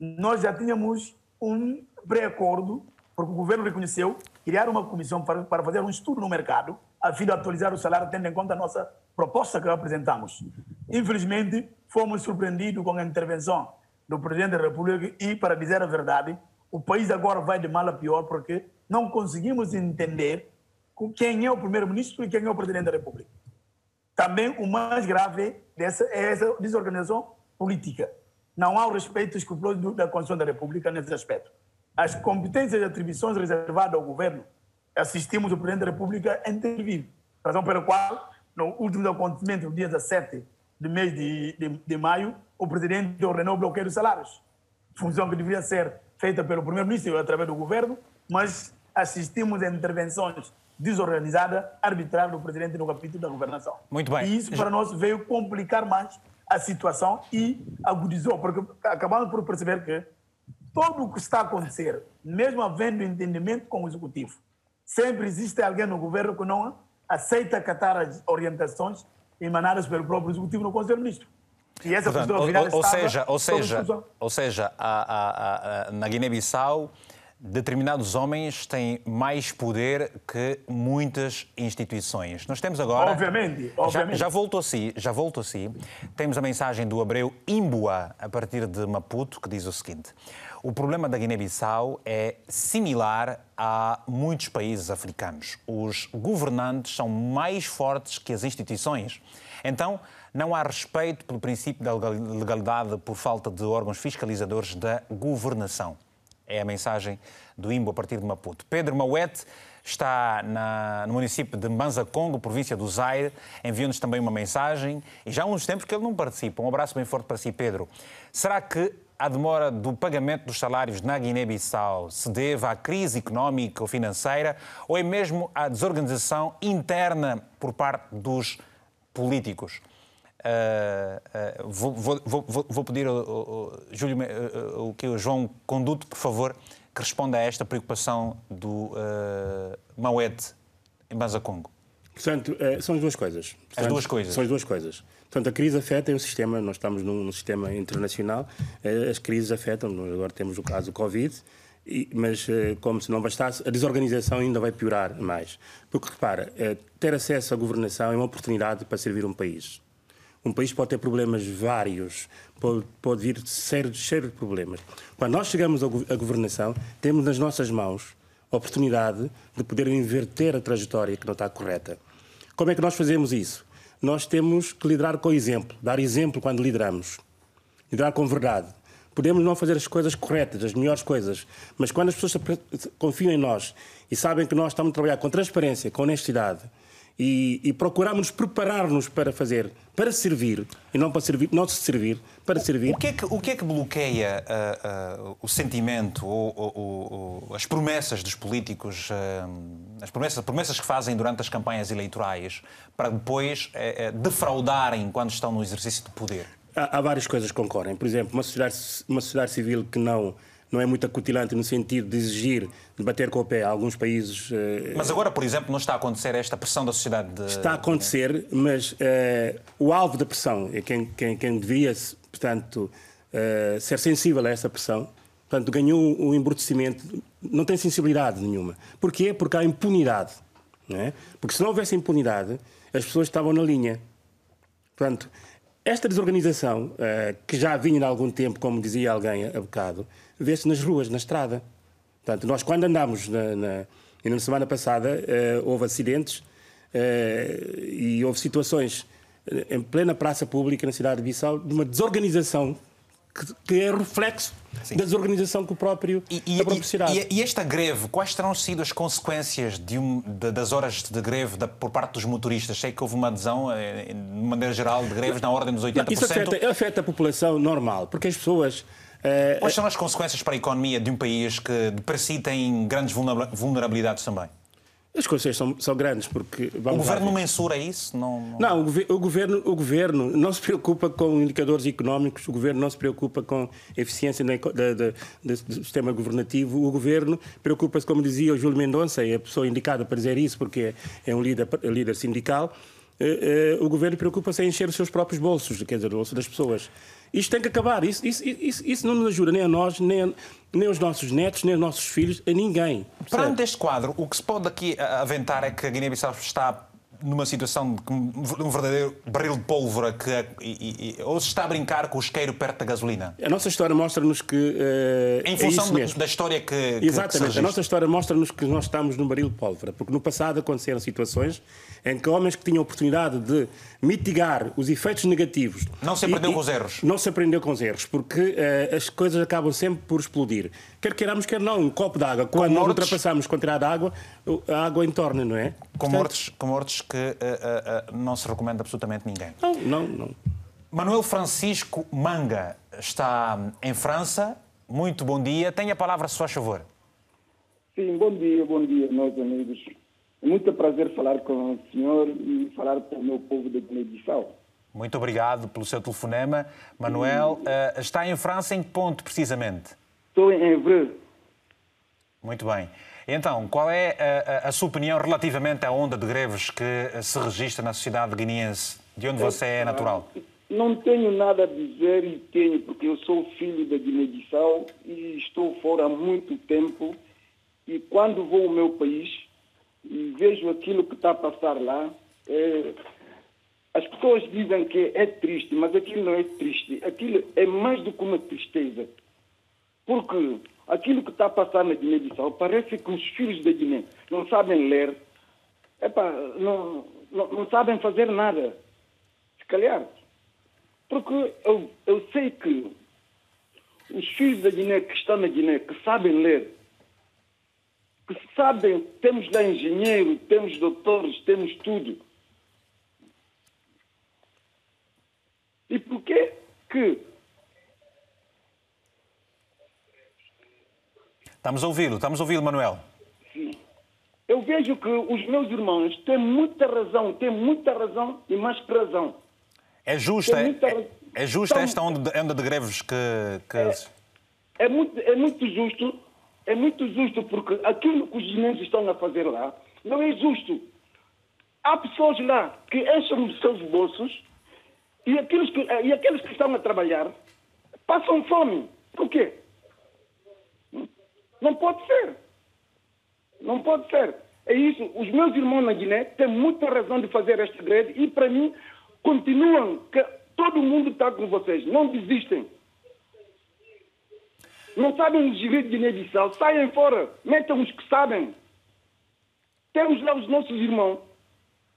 S2: nós já tínhamos um pré-acordo, porque o governo reconheceu, criar uma comissão para, para fazer um estudo no mercado, a fim de atualizar o salário, tendo em conta a nossa proposta que apresentamos. Infelizmente, fomos surpreendidos com a intervenção do presidente da República e, para dizer a verdade, o país agora vai de mal a pior porque não conseguimos entender quem é o primeiro-ministro e quem é o presidente da República. Também o mais grave dessa é essa desorganização política. Não há o respeito escrupuloso da Constituição da República nesse aspecto. As competências e atribuições reservadas ao governo, assistimos o presidente da República a intervir. Razão pela qual, no último acontecimento, no dia 17 do mês de, de, de maio, o presidente ordenou o bloqueio dos salários. Função que deveria ser feita pelo primeiro-ministro através do governo, mas assistimos a intervenções desorganizadas, arbitrárias do presidente no capítulo da governação.
S1: Muito bem.
S2: E isso para nós veio complicar mais a situação e agudizou, porque acabamos por perceber que todo o que está a acontecer, mesmo havendo entendimento com o executivo, sempre existe alguém no governo que não aceita acatar as orientações emanadas pelo próprio executivo no Conselho de Ministros.
S1: E essa Portanto, ou, ou, seja, ou seja, ou seja, a, a, a, na Guiné-Bissau determinados homens têm mais poder que muitas instituições. Nós temos agora.
S2: Obviamente, obviamente.
S1: Já, já volto a si, já volto a si. Temos a mensagem do Abreu Imbua, a partir de Maputo, que diz o seguinte: o problema da Guiné-Bissau é similar a muitos países africanos. Os governantes são mais fortes que as instituições. Então, não há respeito pelo princípio da legalidade por falta de órgãos fiscalizadores da governação. É a mensagem do IMBO a partir de Maputo. Pedro Mauete está na, no município de Mbanza Congo, província do Zaire, enviou-nos também uma mensagem e já há uns tempos que ele não participa. Um abraço bem forte para si, Pedro. Será que a demora do pagamento dos salários na Guiné-Bissau se deve à crise económica ou financeira ou é mesmo à desorganização interna por parte dos políticos? Uh, uh, vou, vou, vou, vou, pedir ao, ao Júlio, uh, o que o João Conduto, por favor, que responda a esta preocupação do uh, Mauete em Banza Congo.
S3: Portanto, são as duas coisas. Portanto,
S1: as duas coisas.
S3: São as duas coisas. Portanto, a crise afeta o sistema, nós estamos num, num sistema internacional, as crises afetam, agora temos o caso do Covid, mas, como se não bastasse, a desorganização ainda vai piorar mais. Porque, repara, ter acesso à governação é uma oportunidade para servir um país. Um país pode ter problemas vários, pode, pode vir cheio, cheio de problemas. Quando nós chegamos à governação, temos nas nossas mãos a oportunidade de poder inverter a trajetória que não está correta. Como é que nós fazemos isso? Nós temos que liderar com exemplo, dar exemplo quando lideramos, liderar com verdade. Podemos não fazer as coisas corretas, as melhores coisas, mas quando as pessoas confiam em nós e sabem que nós estamos a trabalhar com transparência, com honestidade, e, e procuramos preparar-nos para fazer, para servir, e não para servir, não se servir, para servir.
S1: O que é que, o que, é que bloqueia uh, uh, o sentimento ou, ou, ou, as promessas dos políticos, uh, as promessas, promessas que fazem durante as campanhas eleitorais, para depois defraudarem quando estão no exercício de poder?
S3: Há, há várias coisas que concorrem. Por exemplo, uma sociedade, uma sociedade civil que não não é muito acutilante no sentido de exigir, de bater com o pé a alguns países.
S1: Uh, mas agora, por exemplo, não está a acontecer esta pressão da sociedade? De...
S3: Está a acontecer, mas uh, o alvo da pressão, é quem, quem, quem devia, portanto, uh, ser sensível a essa pressão, Portanto, ganhou o embrutecimento, não tem sensibilidade nenhuma. Porquê? Porque há impunidade. Não é? Porque se não houvesse impunidade, as pessoas estavam na linha. Portanto, esta desorganização, uh, que já vinha há algum tempo, como dizia alguém há bocado, vê-se nas ruas, na estrada. Portanto, nós quando andamos na, na, na semana passada, uh, houve acidentes uh, e houve situações em plena praça pública na cidade de Bissau de uma desorganização que, que é reflexo Sim. da desorganização que o próprio, e, e.
S1: E, e, esta greve, quais terão sido as consequências de um, de, das horas de greve da, por parte dos motoristas? Sei que houve uma adesão, eh, de maneira geral, de greves na ordem dos 80%. Não,
S3: isso afeta, afeta a população normal, porque as pessoas
S1: eh, Quais são as consequências para a economia de um país que, para si, tem grandes vulnerabilidades também?
S3: As consequências são, são grandes porque
S1: o governo não mensura isso?
S3: Não, não... não o, o, governo, o governo não se preocupa com indicadores económicos, o governo não se preocupa com eficiência do sistema governativo, o governo preocupa-se, como dizia o Júlio Mendonça, é a pessoa indicada para dizer isso porque é, é um líder, é líder sindical, eh, eh, o governo preocupa-se em encher os seus próprios bolsos, quer dizer, o bolso das pessoas. Isto tem que acabar. Isso, isso, isso, isso não nos ajuda nem a nós, nem, a, nem aos nossos netos, nem aos nossos filhos, a ninguém.
S1: Perante este quadro, o que se pode aqui aventar é que a Guiné-Bissau está numa situação de um verdadeiro barril de pólvora que e, e, ou se está a brincar com o isqueiro perto da gasolina?
S3: A nossa história mostra-nos que uh,
S1: em função é da história que
S3: exatamente
S1: que
S3: a nossa história mostra-nos que nós estamos num barril de pólvora porque no passado aconteceram situações em que homens que tinham a oportunidade de mitigar os efeitos negativos.
S1: Não se aprendeu e, com os erros.
S3: Não se aprendeu com os erros, porque uh, as coisas acabam sempre por explodir. Quer queiramos, quer não, um copo de água. Quando nós ultrapassamos com tirar de água, a água entorna, não é?
S1: Com, Portanto, mortes, com mortes que uh, uh, não se recomenda absolutamente ninguém.
S3: Não, não, não.
S1: Manuel Francisco Manga está em França. Muito bom dia. Tenha a palavra, se faz favor.
S6: Sim, bom dia, bom dia, meus amigos. É muito prazer falar com o senhor e falar com o meu povo de Guiné-Bissau.
S1: Muito obrigado pelo seu telefonema. Manuel, uh, está em França em que ponto, precisamente?
S6: Estou em Evreux.
S1: Muito bem. Então, qual é a, a, a, sua opinião relativamente à onda de greves que se registra na sociedade guineense, de onde você é natural?
S6: Não tenho nada a dizer e tenho, porque eu sou filho da Guiné-Bissau e estou fora há muito tempo. E quando vou ao meu país, e vejo aquilo que está a passar lá. É, as pessoas dizem que é triste, mas aquilo não é triste. Aquilo é mais do que uma tristeza. Porque aquilo que está a passar na Guiné-Bissau parece que os filhos da Guiné não sabem ler, epa, não, não, não sabem fazer nada. Se calhar. Porque eu, eu sei que os filhos da Guiné que estão na Guiné, que sabem ler, que sabem, temos lá engenheiro, temos doutores, temos tudo. E porquê que.
S1: Estamos a ouvi-lo, estamos a ouvi-lo, Manuel.
S6: Sim. Eu vejo que os meus irmãos têm muita razão, têm muita razão e mais que razão.
S1: É justa, é, é justa esta onda de, onda de greves que. que...
S6: É, é, muito, é muito justo é muito justo porque aquilo que os guineenses estão a fazer lá não é justo. Há pessoas lá que enchem os seus bolsos e aqueles que, e aqueles que estão a trabalhar passam fome. Por quê? Não pode ser. Não pode ser. É isso. Os meus irmãos na Guiné têm muita razão de fazer esta greve e, para mim, continuam. Que todo mundo está com vocês. Não desistem não sabem gerir Guiné-Bissau, saiam fora, metam os que sabem. Temos lá os nossos irmãos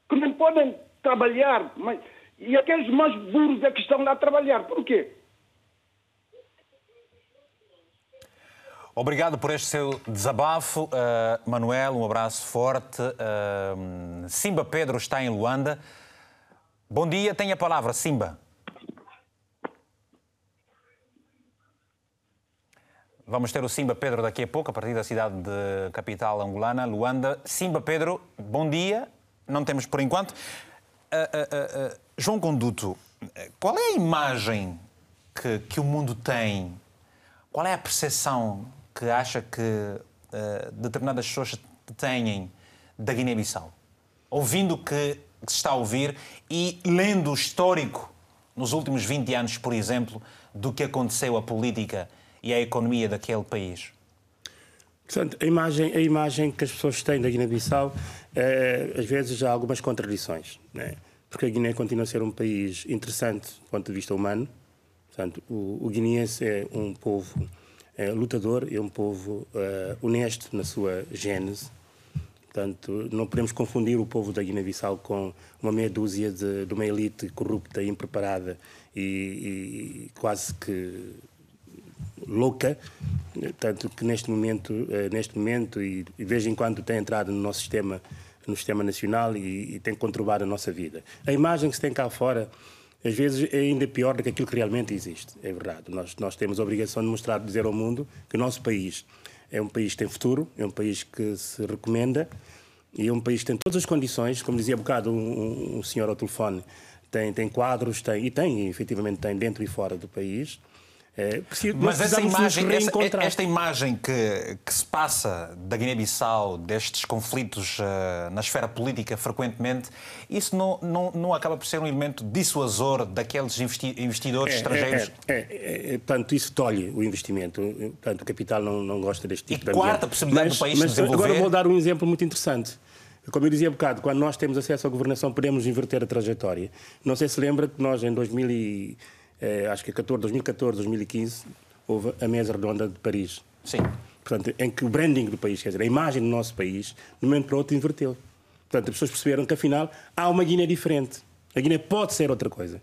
S6: que não podem trabalhar, mas, e aqueles mais burros é que estão lá a trabalhar. Por quê?
S1: Obrigado por este seu desabafo, uh, Manuel. Um abraço forte. Uh, Simba Pedro está em Luanda. Bom dia, tem a palavra, Simba. Vamos ter o Simba Pedro daqui a pouco, a partir da cidade de capital angolana, Luanda. Simba Pedro, bom dia. Não temos por enquanto. Uh, João Conduto, qual é a imagem que, que, o mundo tem? Qual é a percepção que acha que determinadas pessoas têm da Guiné-Bissau? Ouvindo o que, se está a ouvir e lendo o histórico nos últimos 20 anos, por exemplo, do que aconteceu a política e à economia daquele país?
S3: Portanto, a imagem, a imagem que as pessoas têm da Guiné-Bissau, é, às vezes há algumas contradições, né? porque a Guiné continua a ser um país interessante do ponto de vista humano. Portanto, o, o guineense é um povo é, lutador, é um povo é, honesto na sua gênese. Portanto, não podemos confundir o povo da Guiné-Bissau com uma meia dúzia de, de uma elite corrupta, impreparada e, e quase que louca, tanto que neste momento, eh, neste momento e de vez em quando tem entrado no nosso sistema, no sistema nacional e, e tem conturbado a nossa vida. A imagem que se tem cá fora às vezes é ainda pior do que aquilo que realmente existe. É verdade. Nós, nós temos a obrigação de mostrar, de dizer ao mundo que o nosso país é um país que tem futuro, é um país que se recomenda e é um país que tem todas as condições, como dizia há bocado um, um senhor ao telefone, tem, tem quadros, tem, e tem, efetivamente tem dentro e fora do país,
S1: é, Mas essa imagem, essa, esta imagem que, que se passa da Guiné-Bissau, destes conflitos uh, na esfera política frequentemente, isso não, não, não acaba por ser um elemento dissuasor daqueles investi investidores
S3: é,
S1: estrangeiros?
S3: É, é, é, é, portanto, isso tolhe o investimento. Portanto, o capital não, não gosta deste tipo
S1: e
S3: de
S1: quarta possibilidade mas, do país
S3: mas,
S1: desenvolver...
S3: Agora vou dar um exemplo muito interessante. Como eu dizia há bocado, quando nós temos acesso à governação, podemos inverter a trajetória. Não sei se lembra que nós, em 2000 e eh, acho que 14, 2014, 2015, houve a mesa redonda de Paris.
S1: Sim.
S3: Portanto, em que o branding do país, quer dizer, a imagem do nosso país, de um momento para o outro, inverteu. Portanto, as pessoas perceberam que, afinal, há uma Guiné diferente. A Guiné pode ser outra coisa.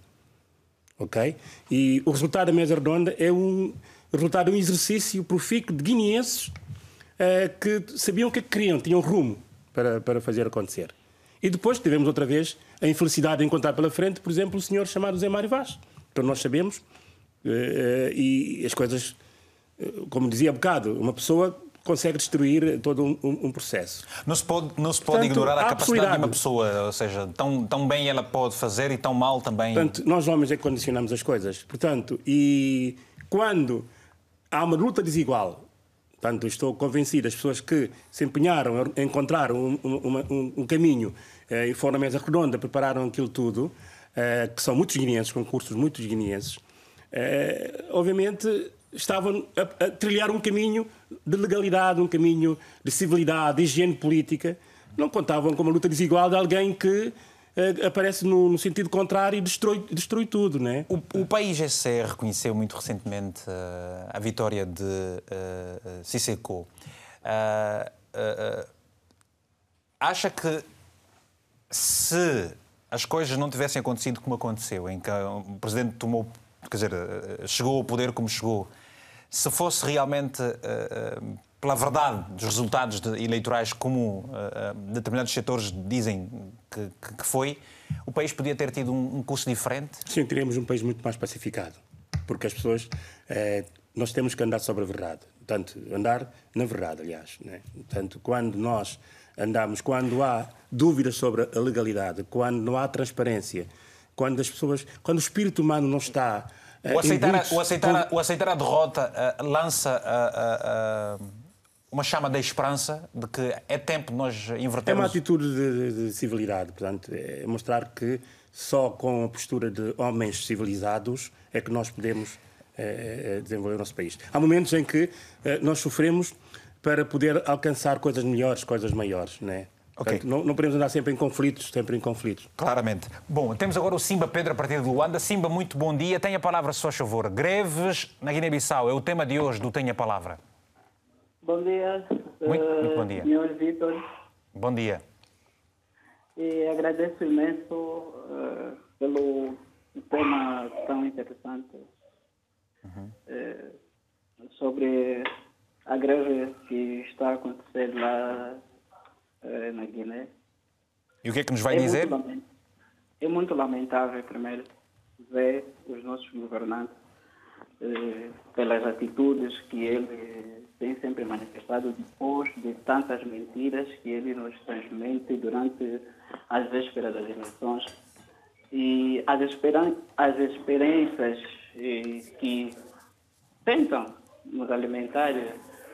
S3: Ok? E o resultado da mesa redonda é um resultado de um exercício profícuo de guineenses uh, que sabiam o que, é que queriam, tinham rumo para, para fazer acontecer. E depois tivemos outra vez a infelicidade de encontrar pela frente, por exemplo, o senhor chamado Zé Mário Vaz. Então nós sabemos eh, e as coisas, eh, como dizia há bocado, uma pessoa consegue destruir todo um, um, processo.
S1: Não se pode, não se pode Portanto, ignorar a capacidade de uma pessoa, ou seja, tão, tão bem ela pode fazer e tão mal também.
S3: Portanto, nós homens é que condicionamos as coisas. Portanto, e quando há uma luta desigual, portanto, estou convencido, as pessoas que se empenharam a encontrar um, um, um caminho eh, e foram na mesa redonda, prepararam aquilo tudo, eh, que são muitos guineenses, concursos muitos guineenses, eh, obviamente estavam a, a, trilhar um caminho de legalidade, um caminho de civilidade, de higiene política. Não contavam com uma luta desigual de alguém que uh, aparece no, no, sentido contrário e destrói, destrói tudo. Né?
S1: O, o país SE reconheceu muito recentemente uh, a vitória de uh, Sisseko. acha que se as coisas não tivessem acontecido como aconteceu, em que o presidente tomou, quer dizer, eh, chegou ao poder como chegou, se fosse realmente uh, pela verdade dos resultados eleitorais como uh, determinados setores dizem que, que, foi, o país podia ter tido um, um curso diferente?
S3: Sim, teríamos um país muito mais pacificado, porque as pessoas nós temos que andar sobre a verdade, portanto andar na verdade, aliás, né? portanto quando nós andamos, quando há dúvidas sobre a legalidade, quando não há transparência, quando as pessoas, quando o espírito humano não está
S1: uh, o aceitar, a, o, aceitar o aceitar a derrota uh, lança uh, uma chama da esperança de que é tempo de nós invertermos.
S3: É uma atitude de, de, de civilidade, portanto, é mostrar que só com a postura de homens civilizados é que nós podemos eh, desenvolver o nosso país. Há momentos em que nós sofremos para poder alcançar coisas melhores, coisas maiores, né? Okay. Portanto, não, não, podemos andar sempre em conflitos, sempre em conflitos.
S1: Claramente. Bom, temos agora o Simba Pedro a partir de Luanda. Simba, muito bom dia. Tenha a palavra, se faz favor. Greves na Guiné-Bissau é o tema de hoje do Tenha a Palavra.
S7: Bom dia.
S1: Muito, muito bom dia.
S7: Senhor Vitor.
S1: Bom dia.
S7: E agradeço imenso uh, pelo tema tão interessante uhum. uh, sobre a greve que está a acontecer lá eh, na Guiné.
S1: E o que é que nos vai é dizer?
S7: Muito é muito lamentável, primeiro, ver os nossos governantes eh, pelas atitudes que ele tem sempre manifestado depois de tantas mentiras que ele nos transmite durante as vésperas das eleições. E as, esperan as experiências eh, que tentam nos alimentar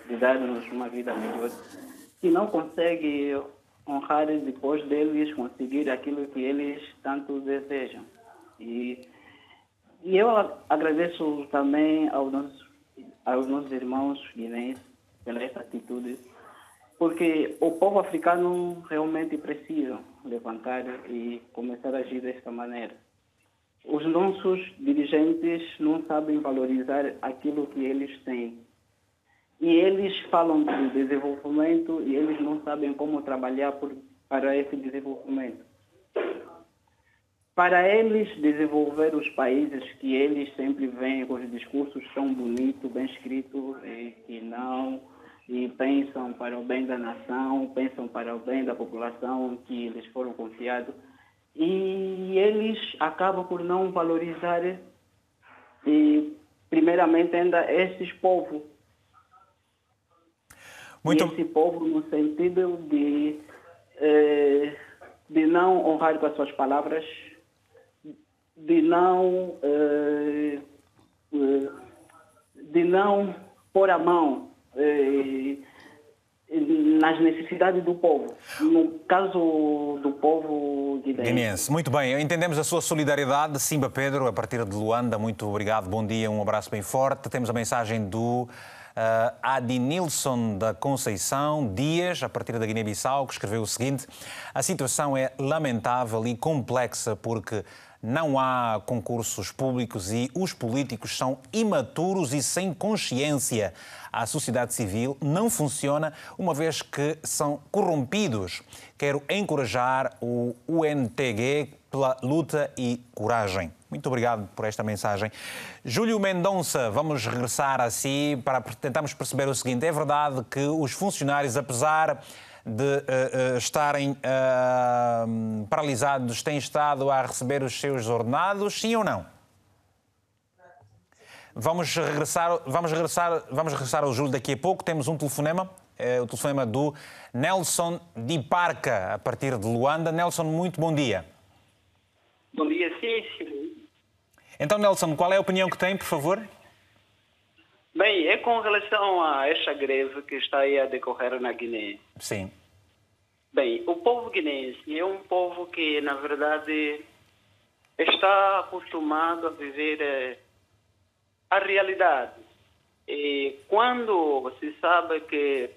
S7: de dar-nos uma vida melhor, que não consegue honrar depois deles conseguir aquilo que eles tanto desejam. E, e eu agradeço também aos nossos aos nossos irmãos guineenses pela essa atitude, porque o povo africano realmente precisa levantar e começar a agir desta maneira. Os nossos dirigentes não sabem valorizar aquilo que eles têm. E eles falam de desenvolvimento e eles não sabem como trabalhar por, para esse desenvolvimento. Para eles desenvolver os países que eles sempre veem com os discursos tão bonitos, bem escritos, e que não e pensam para o bem da nação, pensam para o bem da população que eles foram confiados e eles acabam por não valorizar e primeiramente ainda esses povos muito... esse povo no sentido de eh, de não honrar com as suas palavras de não eh, eh de não pôr a mão eh, nas necessidades do povo. No caso do povo guineense. guineense.
S1: Muito bem, entendemos a sua solidariedade. Simba Pedro, a partir de Luanda, muito obrigado, bom dia, um abraço bem forte. Temos a mensagem do uh, Adinilson da Conceição Dias, a partir da Guiné-Bissau, que escreveu o seguinte: A situação é lamentável e complexa porque não há concursos públicos e os políticos são imaturos e sem consciência. A sociedade civil não funciona uma vez que são corrompidos. Quero encorajar o UNTG pela luta e coragem. Muito obrigado por esta mensagem. Júlio Mendonça, vamos regressar a si para tentarmos perceber o seguinte: é verdade que os funcionários, apesar de uh, uh, estarem uh, paralisados têm estado a receber os seus ordenados, sim ou não? Vamos regressar, vamos regressar, vamos regressar ao Júlio daqui a pouco. Temos um telefonema, é o telefonema do Nelson Di Parca, a partir de Luanda. Nelson, muito bom dia.
S8: Bom dia, sim, sim.
S1: Então, Nelson, qual é a opinião que tem, por favor?
S8: Bem, é com relação a esta greve que está aí a decorrer na Guiné.
S1: Sim.
S8: Bem, o povo guinense é um povo que, na verdade, está acostumado a viver eh, a realidade. E quando se sabe que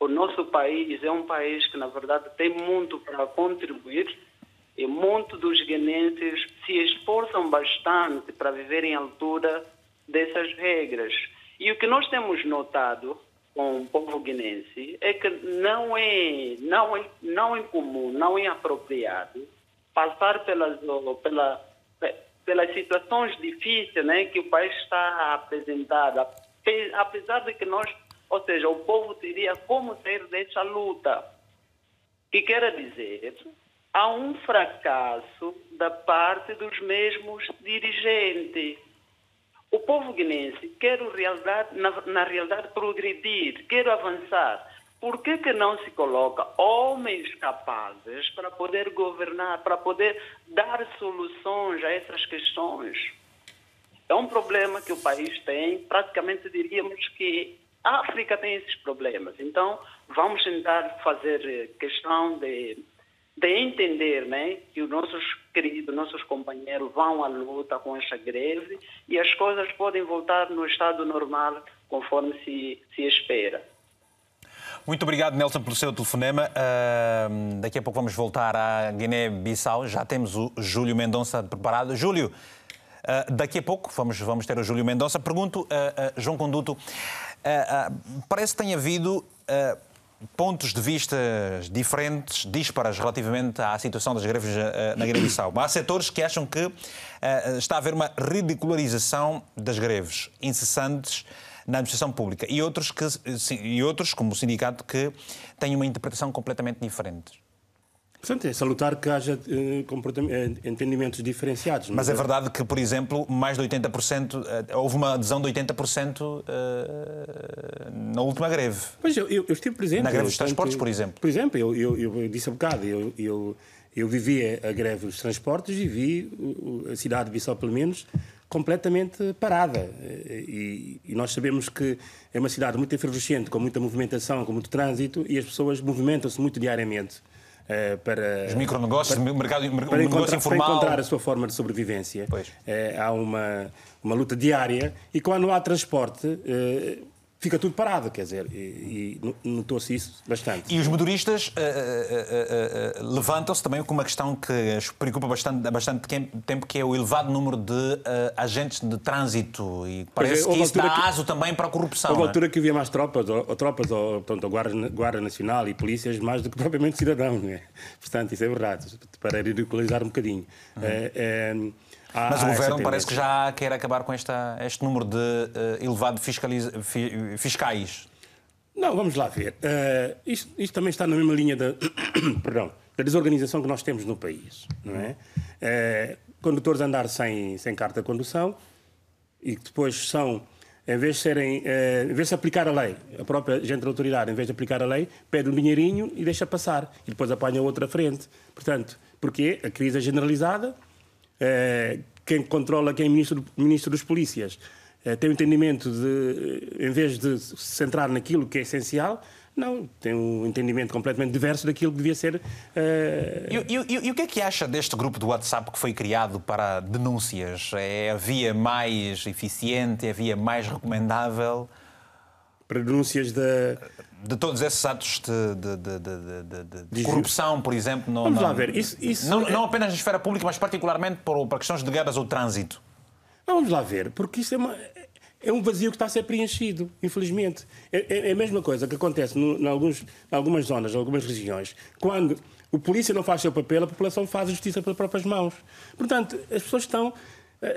S8: o nosso país é um país que, na verdade, tem muito para contribuir, e muitos dos guinenses se esforçam bastante para viverem à altura dessas regras. E o que nós temos notado com o povo guinense é que não é, não é, não é comum, não é apropriado passar pelas, pela, pelas situações difíceis né, que o país está a apresentar, apesar de que nós, ou seja, o povo teria como sair dessa luta. Que quer dizer, há um fracasso da parte dos mesmos dirigentes o povo guinense quer realidade, na, na realidade progredir, quer avançar. Por que, que não se coloca homens capazes para poder governar, para poder dar soluções a essas questões? É um problema que o país tem, praticamente diríamos que a África tem esses problemas. Então, vamos tentar fazer questão de de entender né, que os nossos queridos, nossos companheiros vão à luta com esta greve e as coisas podem voltar no estado normal conforme se, se espera.
S1: Muito obrigado, Nelson, pelo seu telefonema. Uh, daqui a pouco vamos voltar à Guiné-Bissau. Já temos o Júlio Mendonça preparado. Júlio, uh, daqui a pouco vamos, vamos ter o Júlio Mendonça. Pergunto, uh, João Conduto, parece que tem havido pontos de vista diferentes, disparas relativamente à situação das greves eh, na Guiné-Bissau. Há setores que acham que uh, está a haver uma ridicularização das greves incessantes na administração pública e outros, que, sim, e outros como o sindicato, que têm uma interpretação completamente diferente.
S3: Portanto, é salutar que haja uh, entendimentos diferenciados.
S1: Mas, mas é, é verdade que, por exemplo, mais de 80%, uh, houve uma adesão de 80% uh, na última greve.
S3: Pois eu, eu, eu estive presente.
S1: Na greve dos transportes, por exemplo.
S3: Por exemplo, eu, eu, eu disse há bocado, eu, eu, eu vivi a greve dos transportes e vi a cidade de Bissau, pelo menos, completamente parada. E, e, nós sabemos que é uma cidade muito efervescente, com muita movimentação, com muito trânsito, e as pessoas movimentam-se muito diariamente. Uh, para.
S1: Os micronegócios,
S3: para,
S1: mercado,
S3: para
S1: negócio informal.
S3: Para encontrar a sua forma de sobrevivência. Uh, há uma, uma luta diária e quando há transporte. Fica tudo parado, quer dizer, e, e notou-se isso bastante.
S1: E os motoristas uh, uh, uh, levantam-se também com uma questão que os preocupa bastante, bastante tempo, que é o elevado número de agentes de trânsito e parece é, que isso dá que, aso também para a corrupção.
S3: Houve
S1: é?
S3: altura que havia mais tropas, ou, ou tropas, ou portanto, a Guarda, Guarda, Nacional e polícias, mais do que propriamente [laughs] cidadãos, não é? Portanto, isso é verdade, para ridicularizar um bocadinho. Uhum.
S1: Ah, Mas o governo parece que já quer acabar com esta, este número de uh, elevado fi, fiscais.
S3: Não, vamos lá ver. Uh, isto, isto, também está na mesma linha da, [coughs] perdão, da desorganização que nós temos no país. Não é? Uh, condutores andar sem, sem carta de condução e que depois são, em vez de serem, em vez de aplicar a lei, a própria gente da autoridade, em vez de aplicar a lei, pede um dinheirinho e deixa passar. E depois apanha outra frente. Portanto, porque a crise é generalizada, quem controla, quem é ministro, ministro dos polícias, eh, tem o entendimento de, em vez de se centrar naquilo que é essencial, não, tem um entendimento completamente diverso daquilo que devia ser. Uh...
S1: E, e, e, o que é que acha deste grupo do WhatsApp que foi criado para denúncias? É a via mais eficiente, é a via mais recomendável?
S3: Para denúncias da. De
S1: todos esses atos de, de, de, corrupção, por exemplo.
S3: Não, Vamos não, lá ver. Isso, isso
S1: não, é... não, apenas na esfera pública, mas particularmente por questões de guerras ou trânsito.
S3: Vamos lá ver, porque isso é, uma, é um vazio que está a ser preenchido, infelizmente. É, é, é a mesma coisa que acontece em algumas zonas, em algumas regiões, quando o polícia não faz o seu papel, a população faz a justiça pelas próprias mãos. Portanto, as pessoas estão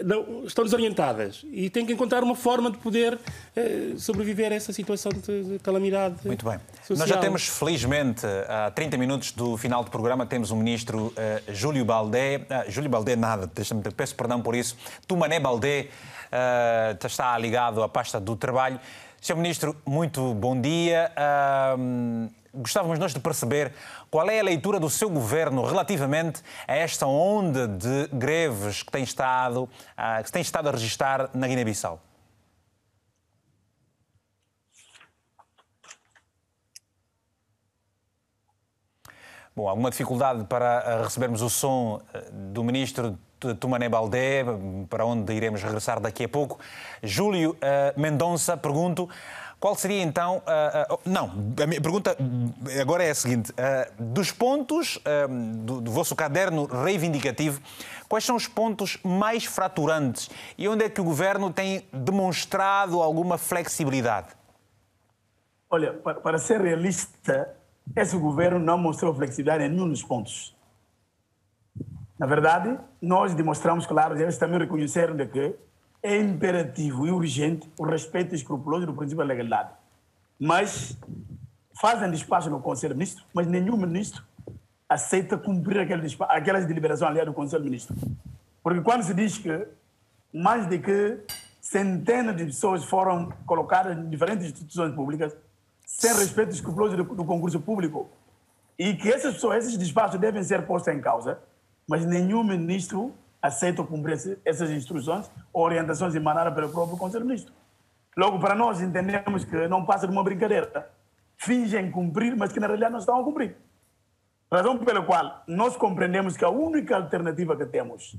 S3: não, estão desorientadas e têm que encontrar uma forma de poder eh, sobreviver a essa situação de, de calamidade.
S1: Muito bem. Social. Nós já temos, felizmente, há 30 minutos do final do programa, temos o ministro uh, Júlio Baldé. Uh, Júlio Baldé, nada, peço perdão por isso. Tumané Baldé uh, está ligado à pasta do trabalho. Sr. Ministro, muito bom dia. Uh, gostávamos nós de perceber qual é a leitura do seu governo relativamente a esta onda de greves que tem estado, ah, que tem estado a registrar na Guiné-Bissau. Bom, alguma dificuldade para ah, recebermos o som ah, do ministro Tumané Baldé, para onde iremos regressar daqui a pouco. Júlio Mendonça, pergunto, qual seria então. Uh, uh, não, a minha pergunta agora é a seguinte: uh, dos pontos do, do, vosso caderno reivindicativo, quais são os pontos mais fraturantes e onde é que o governo tem demonstrado alguma flexibilidade?
S2: Olha, para, para ser realista, esse governo não mostrou flexibilidade em nenhum dos pontos. Na verdade, nós demonstramos, claro, eles também reconheceram de que é imperativo e urgente o respeito escrupuloso do princípio da legalidade. Mas fazem despacho no Conselho de Ministros, mas nenhum ministro aceita cumprir aquele aquelas deliberações aliás do Conselho de Ministros. Porque quando se diz que mais de que centenas de pessoas foram colocadas em diferentes instituições públicas sem respeito escrupuloso do, do concurso público e que essas pessoas, esses despachos devem ser postos em causa, mas nenhum ministro aceitam cumprir essas instruções ou orientações emanadas pelo próprio Conselho de Ministros. Logo, para nós entendemos que não passa de uma brincadeira. Fingem cumprir, mas que na realidade não estão a cumprir. Razão pela qual nós compreendemos que a única alternativa que temos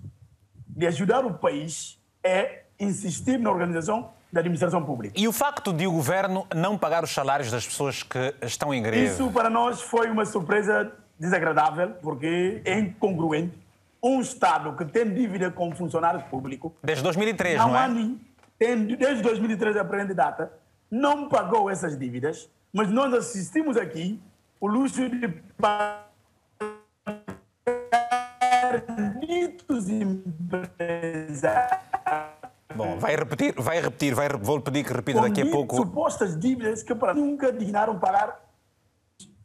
S2: de ajudar o país é insistir na organização da administração pública.
S1: E o facto de o governo não pagar os salários das pessoas que estão em greve?
S2: Isso para nós foi uma surpresa desagradável, porque é incongruente um Estado que tem dívida com funcionários públicos.
S1: Desde 2003, não, não é?
S2: tem, desde 2003 a presente data, não pagou essas dívidas, mas nós assistimos aqui o luxo de pagar ditos empresários.
S1: Bom, vai repetir, vai repetir, vai, vou pedir que repita daqui a pouco.
S2: supostas dívidas que para nunca dignaram pagar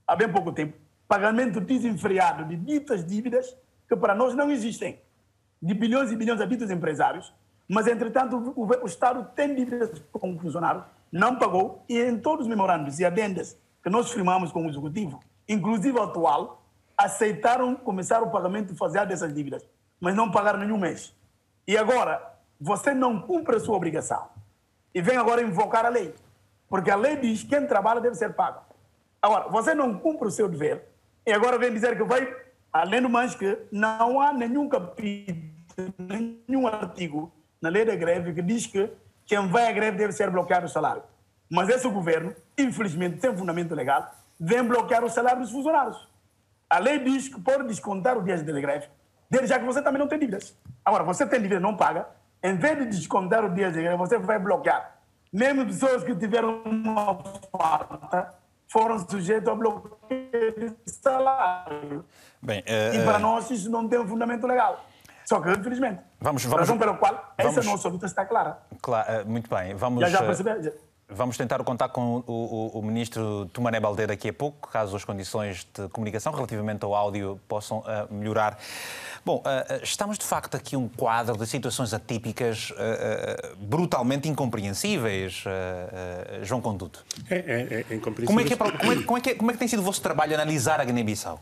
S2: há bem pouco tempo. Pagamento desenfreado de ditas dívidas que para nós não existem, de bilhões e bilhões de habitantes empresários, mas, entretanto, o, o Estado tem dívidas com o funcionário, não pagou, e em todos os memorandos e adendas que nós firmamos com o Executivo, inclusive o atual, aceitaram começar o pagamento faseado dessas dívidas, mas não pagaram nenhum mês. E agora, você não cumpre a sua obrigação e vem agora invocar a lei, porque a lei diz que quem trabalha deve ser pago. Agora, você não cumpre o seu dever, E agora vem dizer que vai, além do mais que não há nenhum capítulo, nenhum artigo na lei da greve que diz que quem vai à greve deve ser bloqueado o salário. Mas esse governo, infelizmente, sem fundamento legal, vem bloquear o salário dos funcionários. A lei diz que pode descontar o dia de greve, desde já que você também não tem dívidas. Agora, você tem dívida não paga, em vez de descontar o dia de greve, você vai bloquear. Mesmo pessoas que tiveram uma falta foram sujeitos a bloqueio de salário.
S1: Bem, uh,
S2: e para nós isso não tem um fundamento legal. Só que, infelizmente,
S1: vamos, vamos,
S2: razão pela qual
S1: vamos,
S2: essa nossa luta está clara.
S1: Claro, muito bem. Vamos,
S2: já, já percebeu?
S1: Vamos tentar o contato com o, o, o, ministro Tumané Balde daqui a pouco, caso as condições de comunicação relativamente ao áudio possam uh, melhorar. Bom, uh, estamos de facto aqui um quadro de situações atípicas uh, brutalmente incompreensíveis, João Conduto.
S3: É, é, é incompreensível.
S1: Como é, que é, como, é, como, é que é, como é que tem sido o vosso trabalho analisar a Guiné-Bissau?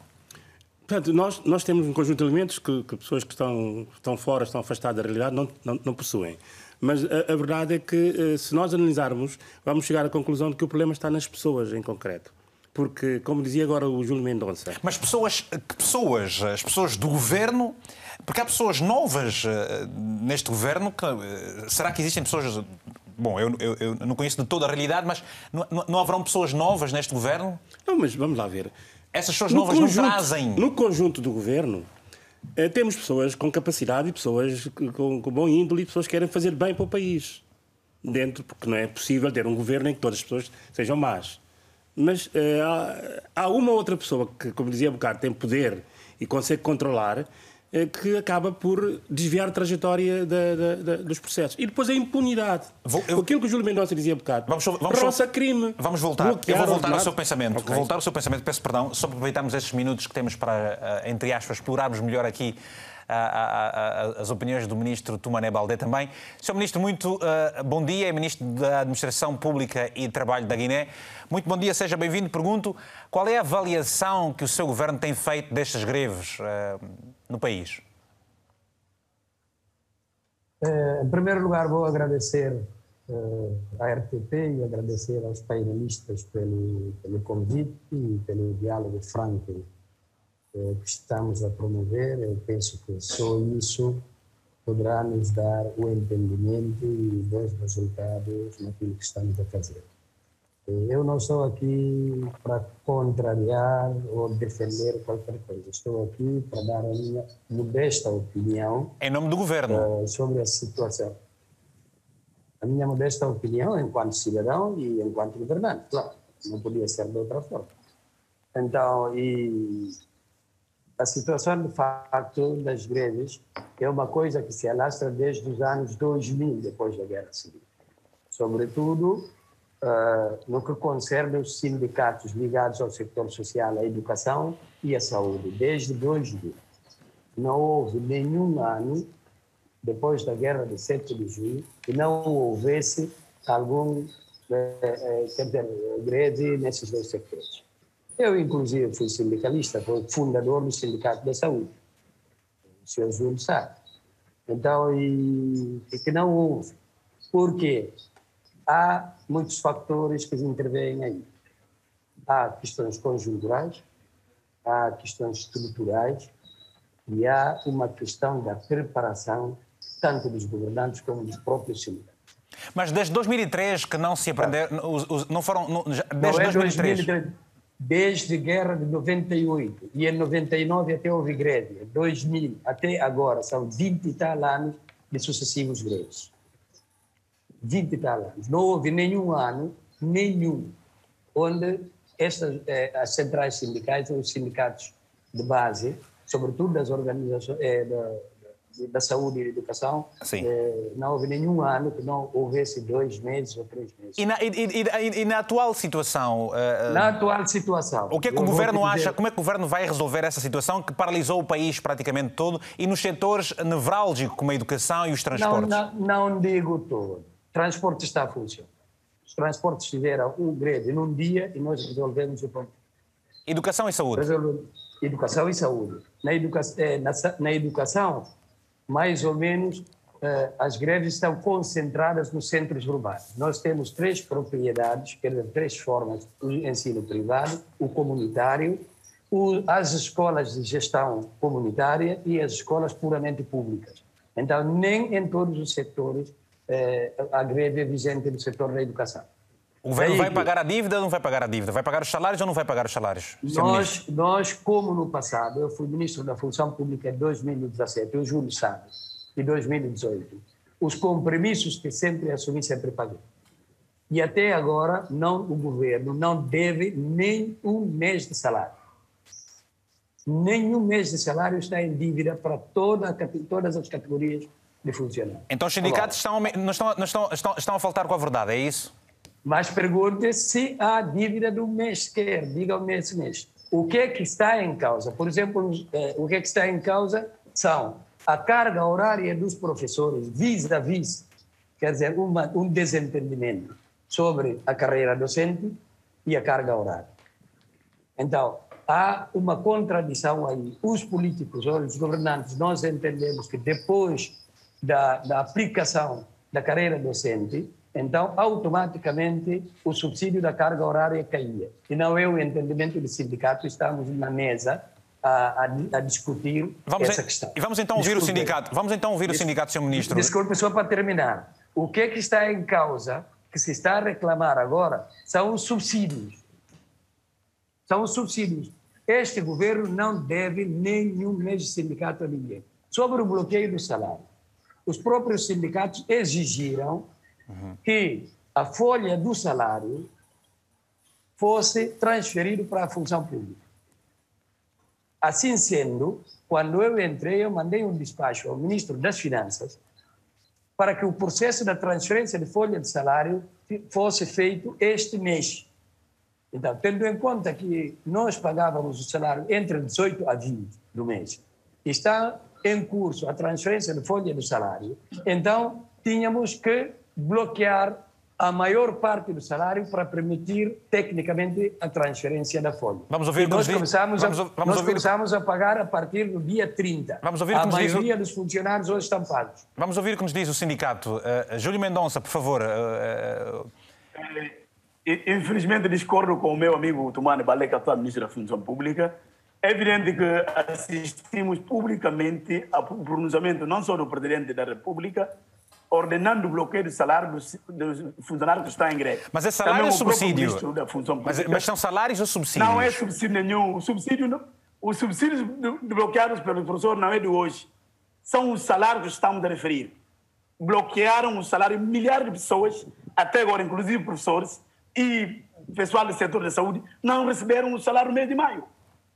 S3: Portanto, nós, nós temos um conjunto de elementos que, que pessoas que estão, estão fora, estão afastadas da realidade, não, não, não possuem. Mas a, a, verdade é que, eh, se nós analisarmos, vamos chegar à conclusão de que o problema está nas pessoas em concreto. Porque, como dizia agora o Júlio Mendonça.
S1: Mas pessoas, que pessoas? As pessoas do governo. Porque há pessoas novas uh, neste governo. Que, uh, será que existem pessoas. Bom, eu, eu, eu, não conheço de toda a realidade, mas não, não, haverão pessoas novas neste governo?
S3: Não, mas vamos lá ver.
S1: Essas pessoas novas conjunto, não trazem.
S3: No conjunto do governo, eh, temos pessoas com capacidade e pessoas com, com bom índole e pessoas que querem fazer bem para o país. Dentro, porque não é possível ter um governo em que todas as pessoas sejam más. Mas uh, há, uma outra pessoa que, como dizia há bocado, tem poder e consegue controlar eh, que acaba por desviar a trajetória da, da, da, dos processos. E depois a impunidade. Vou, eu... Aquilo que o Júlio Mendonça dizia há bocado.
S1: Vamos, vamos,
S3: roça crime.
S1: Vamos voltar. eu vou voltar ao seu pensamento. Okay. Vou voltar ao seu pensamento. Peço perdão. Só aproveitarmos estes minutos que temos para, eh, entre aspas, explorarmos melhor aqui as opiniões do ministro Tumané Baldé também. Sr. Ministro, muito uh, bom dia. É Ministro da Administração Pública e Trabalho da Guiné. Muito bom dia, seja bem-vindo. Pergunto qual é a avaliação que o seu governo tem feito destas greves uh, no país?
S9: Eh, em primeiro lugar, vou agradecer à RTP e agradecer aos painelistas pelo, pelo convite e pelo diálogo franco uh, que estamos a promover. Eu penso que só isso poderá nos dar o entendimento e bons resultados naquilo que estamos a fazer. Eu não estou aqui para contrariar ou defender qualquer coisa. Estou aqui para dar a minha modesta opinião.
S1: Em nome do governo.
S9: Uh, sobre a situação. A minha modesta opinião enquanto cidadão e enquanto governante, claro. Não podia ser de outra forma. Então, e a situação de facto das greves é uma coisa que se alastra desde os anos 2000, depois da Guerra Civil. Sobretudo uh, no que concerne os sindicatos ligados ao setor social, à educação e à saúde, desde 2000. Não houve nenhum ano, depois da guerra de 7 de julho, que não houvesse algum quer dizer, greve nesses dois setores. Eu, inclusive, fui sindicalista, fui fundador do Sindicato da Saúde. O senhor Júlio sabe. Então, e, e que não houve. Por quê? há muitos fatores que intervêm aí. Há questões conjunturais, há questões estruturais e há uma questão da preparação tanto dos governantes como dos próprios sindicatos.
S1: Mas desde 2003 que não se aprender, não foram, não, desde não é 2003. 2003.
S9: Desde a guerra de 98 e em 99 até houve greve, 2000 até agora são 20 e tal anos de sucessivos greves. 20 e tal anos. Não houve nenhum ano, nenhum, onde estas, eh, as centrais sindicais, os sindicatos de base, sobretudo das organizações eh, da saúde e da educação, eh, não houve nenhum ano que não houvesse dois meses ou três meses.
S1: E na, e, e, e na atual situação?
S9: Uh, na atual situação.
S1: O que é que o governo acha? Como é que o governo vai resolver essa situação que paralisou o país praticamente todo e nos setores nevrálgicos como a educação e os transportes?
S9: Não, não, não digo todo transporte está a funcionar. Os transportes tiveram um greve num dia e nós resolvemos o problema.
S1: Educação e saúde. Resolvemos.
S9: Educação e saúde. Na, educa... Na, na educação, mais ou menos, eh, as greves estão concentradas nos centros urbanos. Nós temos três propriedades, três formas: o ensino privado, o comunitário as escolas de gestão comunitária e as escolas puramente públicas. Então, nem em todos os setores eh, a greve é vigente no setor da educação.
S1: O governo vai pagar a dívida ou não vai pagar a dívida? Vai pagar os salários ou não vai pagar os salários?
S9: Nós, nós, como no passado, eu fui ministro da Função Pública em 2017, o Júlio sabe, e 2018, os compromissos que sempre assumi, sempre paguei. E até agora, não, o governo não deve nem um mês de salário. Nenhum mês de salário está em dívida para toda, todas as categorias de funcionários.
S1: Então os sindicatos agora, estão, não estão, não estão, estão, estão a faltar com a verdade, é isso?
S9: Mas pergunte se há dívida do mês sequer, diga o mês mês. O que é que está em causa? Por exemplo, eh, o que é que está em causa são a carga horária dos professores vis a vis, quer dizer, uma, um desentendimento sobre a carreira docente e a carga horária. Então, há uma contradição aí. Os políticos, os governantes, nós entendemos que depois da, da aplicação da carreira docente, então, automaticamente, o subsídio da carga horária caía. E não é o entendimento do sindicato, estamos na mesa a, a, discutir
S1: vamos
S9: essa
S1: em,
S9: questão.
S1: E vamos então ouvir Desculpe. o sindicato. Vamos então ouvir Des, o sindicato, Sr. Ministro.
S9: Desculpe, só para terminar. O que é que está em causa, que se está a reclamar agora, são os subsídios. São os subsídios. Este governo não deve nenhum mês de sindicato a ninguém. Sobre o bloqueio do salário, os próprios sindicatos exigiram uhum. que a folha do salário fosse transferida para a função pública. Assim sendo, quando eu entrei, eu mandei um despacho ao ministro das Finanças para que o processo da transferência de folha de salário fosse feito este mês. Então, tendo em conta que nós pagávamos o salário entre 18 a 20 do mês, está em curso a transferência de folha de salário, então tínhamos que bloquear a maior parte do salário para permitir tecnicamente a transferência da folha.
S1: Vamos ouvir
S9: e nós
S1: diz...
S9: começamos,
S1: vamos,
S9: a,
S1: vamos
S9: nós
S1: ouvir...
S9: começamos a pagar a partir do dia 30.
S1: Vamos ouvir
S9: a
S1: diz...
S9: maioria dos funcionários hoje estão pagos.
S1: Vamos ouvir o que nos diz o sindicato. Uh, Júlio Mendonça, por favor. Uh, uh...
S2: Infelizmente discordo com o meu amigo Tumane Baleca, atual ministro da Função Pública. É evidente que assistimos publicamente ao pronunciamento não só do Presidente da República, ordenando o bloqueio do salário dos, dos funcionários que estão em greve.
S1: Mas é salário ou subsídio? Da função mas, mas, são salários ou subsídios?
S2: Não é subsídio nenhum. O subsídio, não, os subsídios bloqueados pelo professor não é de hoje. São os salários que estamos a referir. Bloquearam o salário de milhares de pessoas, até agora, inclusive professores e pessoal do setor da saúde, não receberam o salário no mês de maio.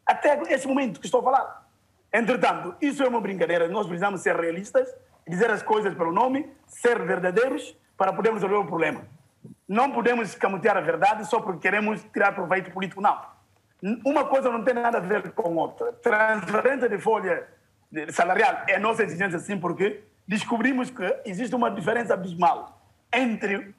S2: Até esse momento que estou a falar. Entretanto, isso é uma brincadeira. Nós precisamos ser realistas dizer as coisas pelo nome, ser verdadeiros para podermos resolver o problema. Não podemos escamotear a verdade só porque queremos tirar proveito político, não. Uma coisa não tem nada a ver com outra. Transferência de folha salarial é nossa exigência, sim, porque descobrimos que existe uma diferença abismal entre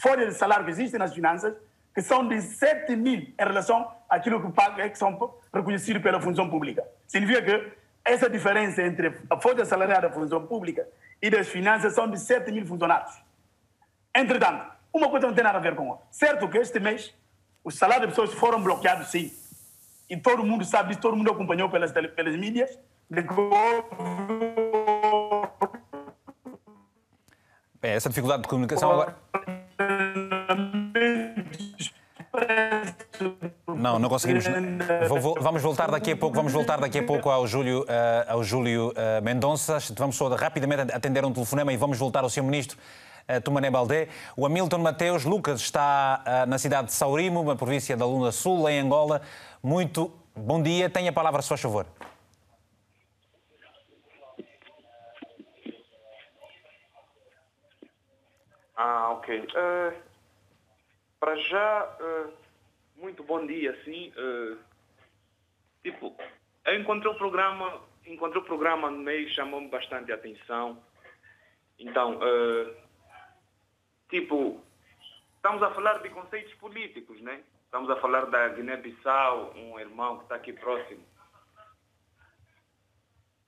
S2: folhas de salário que existem nas finanças, que são de 7 mil em relação àquilo que, paga, que são reconhecidos pela função pública. Significa que essa diferença entre a folha salarial da função pública e das finanças são de 7 mil funcionários. Entretanto, uma coisa não tem nada a ver com outra. Certo que este mês os salários das pessoas foram bloqueados, sim. E todo mundo sabe disso, todo mundo acompanhou pelas, pelas mídias.
S1: É, essa dificuldade de comunicação agora. Não, não conseguimos. vamos voltar daqui a pouco, vamos voltar daqui a pouco ao Júlio, uh, ao Júlio uh, Mendonça. Vamos só rapidamente atender um telefonema e vamos voltar ao Sr. Ministro. Uh, Tumané Baldé. O Hamilton Mateus Lucas está na cidade de Saurimo, uma província da Luna Sul, em Angola. Muito bom dia. Tenha a palavra, se faz favor.
S10: Ah, ok. Uh, para já, uh, muito bom dia, sim. Uh, tipo, eu encontrei o programa, encontrei o programa no meio, chamou-me bastante a atenção. Então, uh, tipo, estamos a falar de conceitos políticos, né? Estamos a falar da Guiné-Bissau, um irmão que está aqui próximo.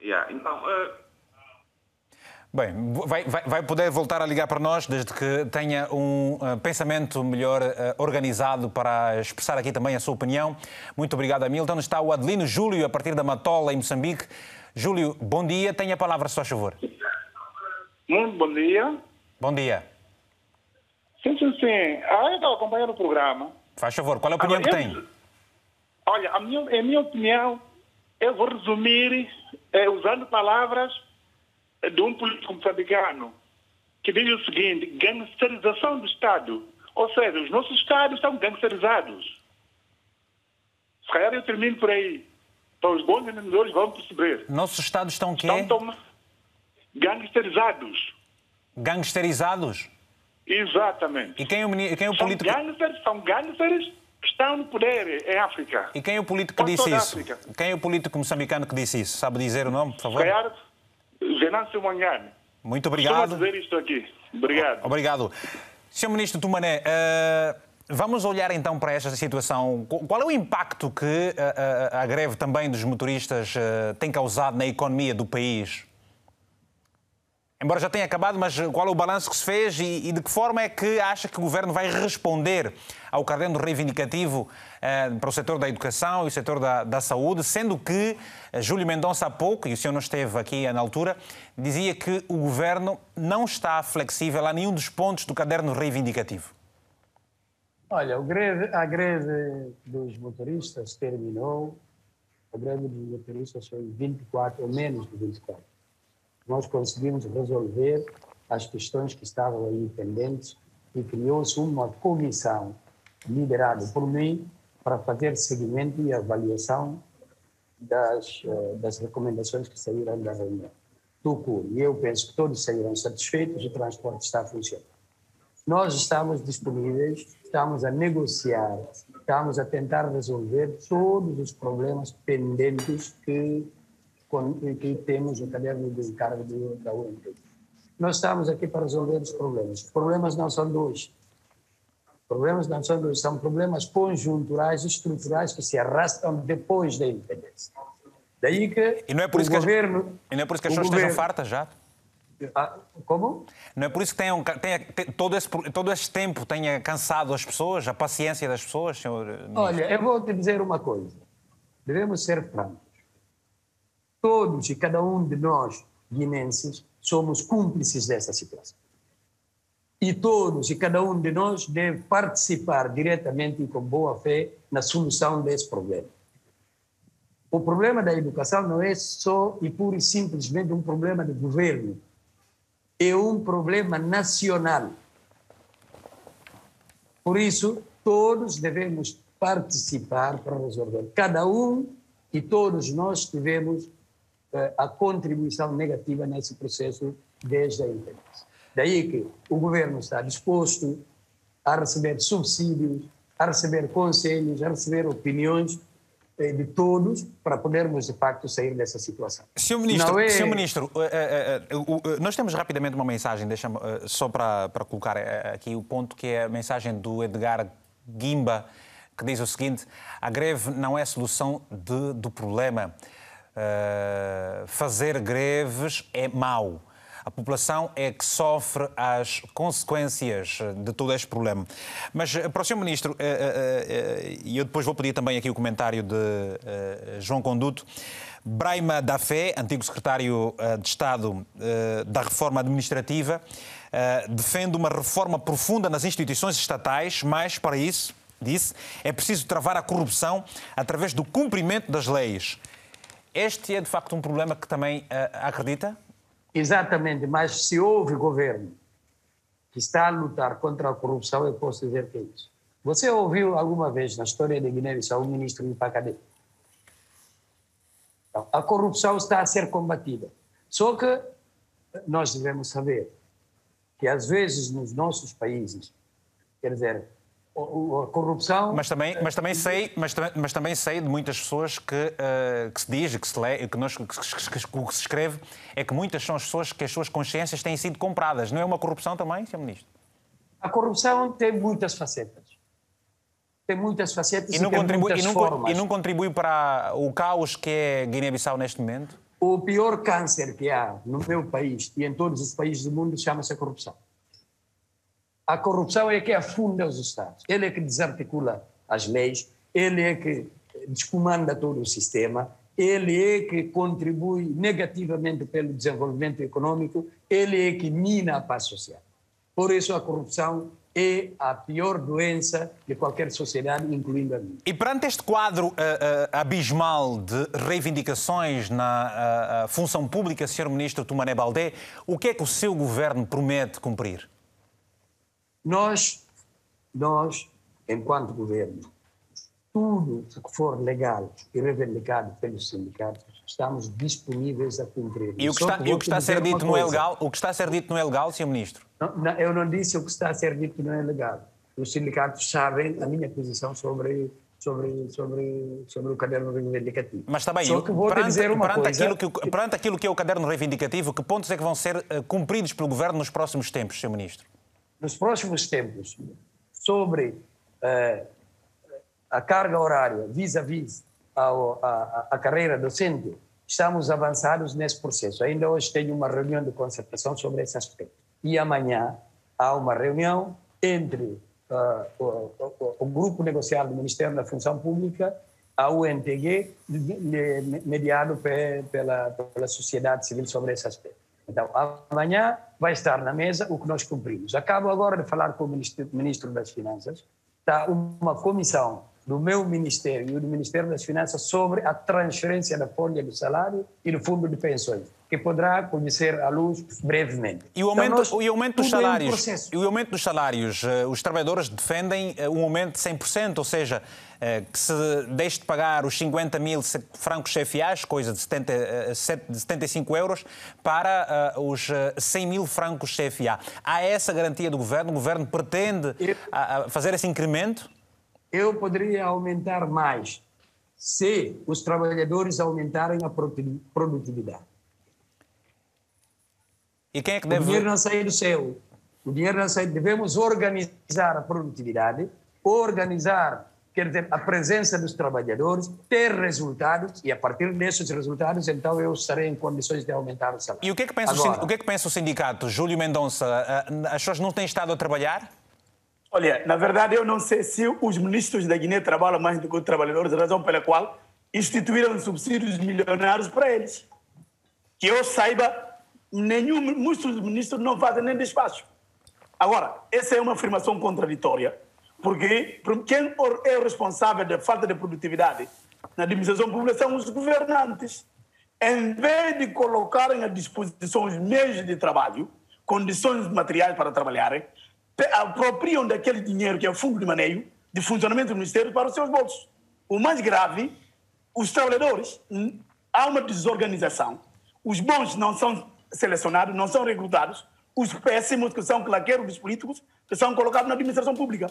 S10: Yeah. Então, uh,
S1: Bem, vai, vai, vai, poder voltar a ligar para nós desde que tenha um uh, pensamento melhor uh, organizado para expressar aqui também a sua opinião. Muito obrigado, Hamilton. Está o Adelino Júlio, a partir da Matola, em Moçambique. Júlio, bom dia. Tenha a palavra, se faz favor.
S11: Muito bom dia.
S1: Bom dia.
S11: Sim, sim, sim. Ah, eu estava acompanhando o programa.
S1: Faz favor, qual é a opinião Agora, que tem?
S11: Olha, a minha, a minha opinião, eu vou resumir é, usando palavras de um político moçambicano que diz o seguinte, gangsterização do Estado. Ou seja, os nossos Estados estão gangsterizados. Se calhar eu termino por aí. Então os bons entendedores vão perceber.
S1: Nossos Estados estão quê?
S11: Estão gangsterizados.
S1: Gangsterizados?
S11: Exatamente.
S1: E quem é o, quem é o político...
S11: São gangsters, são gangsters que estão no poder em África.
S1: E quem é o político que disse isso? África. Quem é o político moçambicano que disse isso? Sabe dizer o nome, por favor?
S11: Calhar, Venâncio Manhane.
S1: Muito obrigado.
S11: Estou a dizer isto aqui. Obrigado.
S1: Obrigado. Sr. Ministro Tumané, uh, vamos olhar então para esta situação. Qual é o impacto que uh, a greve também dos motoristas uh, tem causado na economia do país? Embora já tenha acabado, mas qual é o balanço que se fez e, e de que forma é que acha que o Governo vai responder ao caderno reivindicativo eh, para o setor da educação e o setor da, da saúde, sendo que eh, Júlio Mendonça há pouco, e o senhor não esteve aqui na altura, dizia que o Governo não está flexível a nenhum dos pontos do caderno reivindicativo.
S9: Olha, greve, a greve dos motoristas terminou, a greve dos motoristas foi 24 ou menos de 24 nós conseguimos resolver as questões que estavam aí pendentes e criou-se uma comissão liderada por mim para fazer seguimento e avaliação das, eh, das recomendações que saíram da reunião. Tucu, e eu penso que todos saíram satisfeitos, o transporte está funcionando. Nós estamos disponíveis, estamos a negociar, estamos a tentar resolver todos os problemas pendentes que que temos o caderno de encargo da UNT. Nós estamos aqui para resolver os problemas. Os problemas não são dois. Problemas não são dois, são problemas conjunturais, estruturais que se arrastam depois da independência. Daí que
S1: e não é por isso o que governo... As, e não é por isso que as pessoas governo, estejam fartas já?
S9: Ah, como?
S1: Não é por isso que tenham, tenha, todo, esse, todo este tempo tenha cansado as pessoas, a paciência das pessoas, senhor
S9: Ministro? Olha, eu vou te dizer uma coisa. Devemos ser francos todos e cada um de nós, guinenses, somos cúmplices dessa situação. E todos e cada um de nós deve participar diretamente e com boa fé na solução desse problema. O problema da educação não é só e pura e simplesmente um problema de governo, é um problema nacional. Por isso, todos devemos participar para resolver. Cada um e todos nós tivemos eh, a contribuição negativa nesse processo desde a independência. Daí que o governo está disposto a receber subsídios, a receber conselhos, a receber opiniões eh, de todos para podermos, de facto, sair dessa situação.
S1: Senhor Ministro, é... Senhor Ministro nós temos rapidamente uma mensagem, deixa eh, só para, para colocar aqui o ponto, que é a mensagem do Edgar Guimba, que diz o seguinte: a greve não é solução de, do problema. Uh, fazer greves é mau. A população é que sofre as consequências de todo este problema. Mas, eh, para o Sr. Ministro, eh, e eu depois vou pedir também aqui o comentário de João Conduto, Braima da Fé, antigo secretário de Estado da Reforma Administrativa, defende uma reforma profunda nas instituições estatais, mas, para isso, disse, é preciso travar a corrupção através do cumprimento das leis. Este é, de facto, um problema que também uh, acredita?
S9: Exatamente, mas se houve governo que está a lutar contra a corrupção, eu posso dizer que é isso. Você ouviu alguma vez na história de Guiné-Bissau o ministro de Pacadê? Então, a corrupção está a ser combatida. Só que nós devemos saber que, às vezes, nos nossos países, quer dizer, a corrupção.
S1: Mas também, mas também sei, mas, mas também sei de muitas pessoas que, uh, que se diz, que se lê, que, nós, que, que, que, que se escreve, é que muitas são as pessoas que as suas consciências têm sido compradas. Não é uma corrupção também, Sr. Ministro?
S9: A corrupção tem muitas facetas. Tem muitas facetas
S1: e, não
S9: e
S1: contribui,
S9: e
S1: não,
S9: formas.
S1: E não contribui para o caos que é Guiné-Bissau neste momento?
S9: O pior câncer que há no meu país e em todos os países do mundo chama-se corrupção. A corrupção é que afunda os Estados. Ele é que desarticula as leis, ele é que descomanda todo o sistema, ele é que contribui negativamente pelo desenvolvimento econômico, ele é que mina a paz social. Por isso a corrupção é a pior doença de qualquer sociedade, incluindo a minha.
S1: E perante este quadro uh, uh, abismal de reivindicações na uh, função pública, Sr. Ministro Tumané Baldé, o que é que o seu governo promete cumprir?
S9: Nós, nós, enquanto governo, tudo o que for legal e reivindicado pelos sindicatos, estamos disponíveis a cumprir.
S1: E o que está, e o que está a ser dito não é legal? O que está a ser dito não é legal, Sr. Ministro?
S9: Não, não, eu não disse o que está a ser dito não é legal. Os sindicatos sabem a minha posição sobre sobre, sobre, sobre o caderno reivindicativo.
S1: Mas está bem,
S9: Só que vou
S1: perante,
S9: dizer uma
S1: perante,
S9: coisa...
S1: aquilo que, perante aquilo que é o caderno reivindicativo, que pontos é que vão ser uh, cumpridos pelo Governo nos próximos tempos, Sr. Ministro?
S9: Nos próximos tempos, sobre uh, a carga horária vis-à-vis a, carreira docente, estamos avançados nesse processo. Ainda hoje tenho uma reunião de concertação sobre esse aspecto. E amanhã há uma reunião entre uh, o, o, o, grupo negocial do Ministério da Função Pública, a UNTG, mediado pe, pela, pela sociedade civil sobre esse aspecto. Então, amanhã vai estar na mesa o que nós cumprimos. Acabo agora de falar com o Ministro, ministro das Finanças. Está uma comissão do meu ministério e do Ministério das Finanças sobre a transferência da folha do salário e do fundo de pensões, que poderá conhecer à luz brevemente.
S1: E o aumento, então, nós, o aumento dos salários? É um e o aumento dos salários? Eh, os trabalhadores defendem eh, um aumento de 100%, ou seja, eh, que se deixe de pagar os 50 mil francos CFAs, coisa de, 70, de 75 euros, para os 100 mil francos CFA. Há essa garantia do governo? O governo pretende fazer esse incremento?
S9: Eu poderia aumentar mais se os trabalhadores aumentarem a produtividade.
S1: E quem é que deve...
S9: O dinheiro não sai do céu. O dinheiro não sai... Devemos organizar a produtividade, organizar quer dizer, a presença dos trabalhadores, ter resultados e a partir desses resultados, então eu estarei em condições de aumentar o salário.
S1: E o que é que pensa, Agora, o, que é que pensa o sindicato? Júlio Mendonça, as pessoas não têm estado a trabalhar?
S2: Olha, na verdade, eu não sei se os ministros da Guiné trabalham mais do que os trabalhadores, razão pela qual instituíram subsídios milionários para eles. Que eu saiba, nenhum muitos ministros não fazem nem despacho. Agora, essa é uma afirmação contraditória, porque quem é o responsável da falta de produtividade na administração pública são os governantes. Em vez de colocarem à disposição os meios de trabalho, condições materiais para trabalharem, apropriam daquele dinheiro que é o fundo de maneio de funcionamento do Ministério para os seus bolsos. O mais grave, os trabalhadores, há uma desorganização. Os bons não são selecionados, não são recrutados. Os péssimos, que são claqueiros dos políticos, que são colocados na administração pública.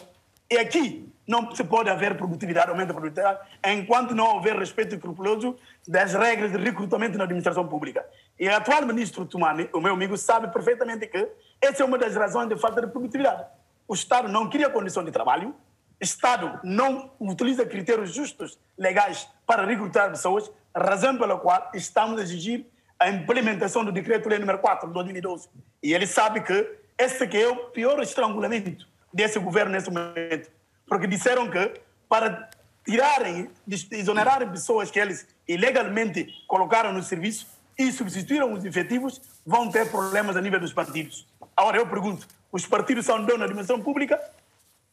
S2: E aqui não se pode haver produtividade, aumento da produtividade, enquanto não houver respeito escrupuloso das regras de recrutamento na administração pública. E o atual ministro Tumani, o meu amigo, sabe perfeitamente que essa é uma das razões de falta de produtividade. O Estado não cria condição de trabalho, Estado não utiliza critérios justos, legais, para recrutar pessoas, razão pela qual estamos a exigir a implementação do Decreto-Lei número 4 de 2012. E ele sabe que esse que é o pior estrangulamento desse governo nesse momento. Porque disseram que para tirarem, exonerarem pessoas que eles ilegalmente colocaram no serviço e substituíram os efetivos, vão ter problemas a nível dos partidos. Agora eu pergunto: os partidos são donos da administração pública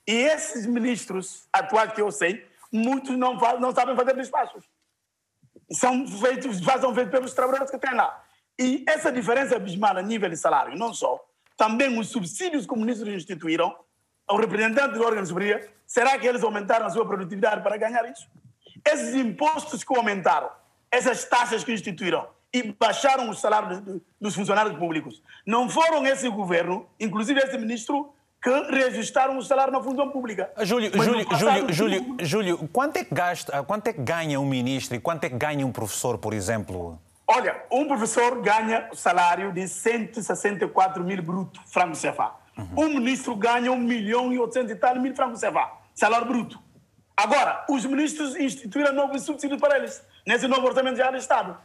S2: e esses ministros atuais que eu sei, muitos não, não sabem fazer despachos. São feitos, são feitos pelos trabalhadores que têm lá. E essa diferença abismal a nível de salário, não só, também os subsídios que os ministros instituíram, ao representante do órgão superior, será que eles aumentaram a sua produtividade para ganhar isso? Esses impostos que aumentaram, essas taxas que instituíram, e baixaram os salários dos funcionários públicos. Não foram esse governo, inclusive esse ministro, que reajustaram o salário na função pública.
S1: Ah, Júlio, Júlio, Júlio, Júlio, Júlio, quanto é que gasta, quanto é que ganha um ministro e quanto é que ganha um professor, por exemplo?
S2: Olha, um professor ganha o salário de 164 mil bruto, franco CFA. Uhum. Um ministro ganha 1 milhão e 800 e tal mil francos CFA, salário bruto. Agora, os ministros instituíram novos subsídios para eles, nesse novo orçamento já do Estado.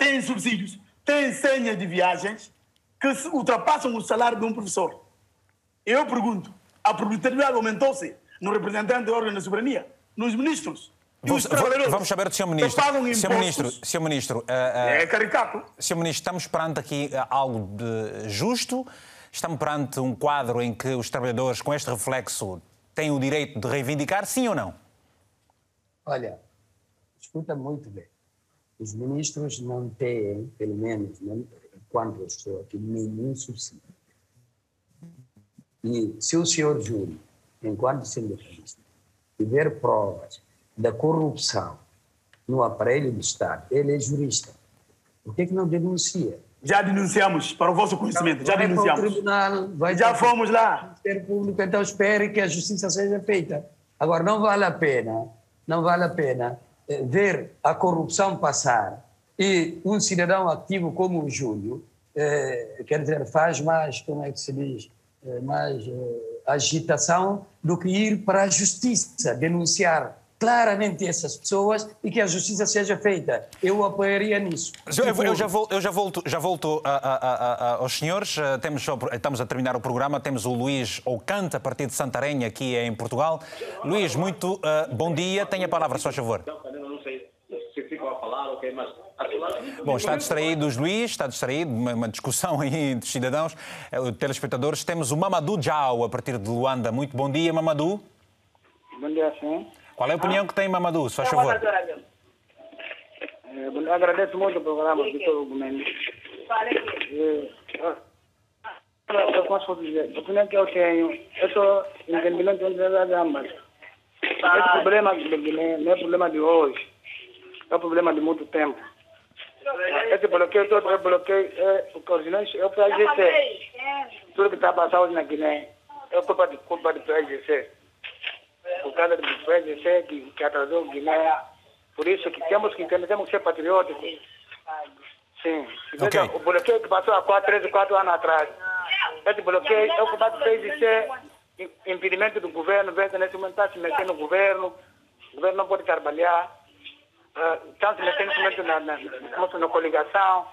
S2: Têm subsídios, têm senhas de viagens que ultrapassam o salário de um professor. Eu pergunto, a produtividade aumentou-se no representante do órgão da soberania, nos ministros.
S1: Vamos, vamos saber do Sr. Ministro. Sr. Ministro, Sr. Ministro uh, uh,
S2: é caricato.
S1: Sr. Ministro, estamos perante aqui algo de justo? Estamos perante um quadro em que os trabalhadores, com este reflexo, têm o direito de reivindicar, sim ou não?
S9: Olha, escuta muito bem. Os ministros não têm, pelo menos, não, enquanto eu estou aqui, nenhum subsídio. E se o senhor júri, enquanto sindicalista, tiver provas da corrupção no aparelho do Estado, ele é jurista. Por que, que não denuncia?
S2: Já denunciamos, para o vosso conhecimento, já
S9: vai
S2: denunciamos.
S9: Para o tribunal, vai
S2: já fomos lá.
S9: Ser público, então espere que a justiça seja feita. Agora, não vale a pena, não vale a pena ver a corrupção passar e um cidadão ativo como o Júlio, eh, quer dizer, faz mais, como é que se diz, eh, mais eh, agitação do que ir para a justiça, denunciar claramente essas pessoas e que a justiça seja feita. Eu apoiaria nisso.
S1: Eu, eu, já, volto, eu já volto, já volto a, a, a, aos senhores. Eh, temos, estamos a terminar o programa. Temos o Luís Ocante, a partir de Santarém, aqui em Portugal. Luís, muito uh, bom dia. Tenha a palavra, só favor. Não sei se ficam a mas Bom, está distraído os Luís, está distraído, uma, uma discussão aí dos cidadãos, uh, telespectadores. Temos o Mamadou Jau, a partir de Luanda. Muito bom dia, Mamadou.
S12: Bom dia, sim.
S1: Qual é a opinião que tem, Mamadou, se faz favor?
S12: É, agradeço muito o programa, Vitor Gomes. Eu posso dizer, a opinião que eu tenho, eu estou entendimento as ambas. Esse problema de Guiné não é problema de hoje, é um problema de muito tempo. Esse bloqueio, todo bloqueio, é o coordenante é o PAGC. Tudo que está passando hoje na Guiné é culpa de, culpa do PAGC por causa do PSC que, que atrasou Guiné. Por isso que temos que entender, temos que ser patrióticos. Sim. Okay. Veja, o bloqueio que passou há 4, 3 4 anos atrás. Esse bloqueio é o que vai ser impedimento do governo, veja, nesse momento está se metendo no governo, o governo não pode trabalhar, uh, está se metendo na, na, na, na coligação.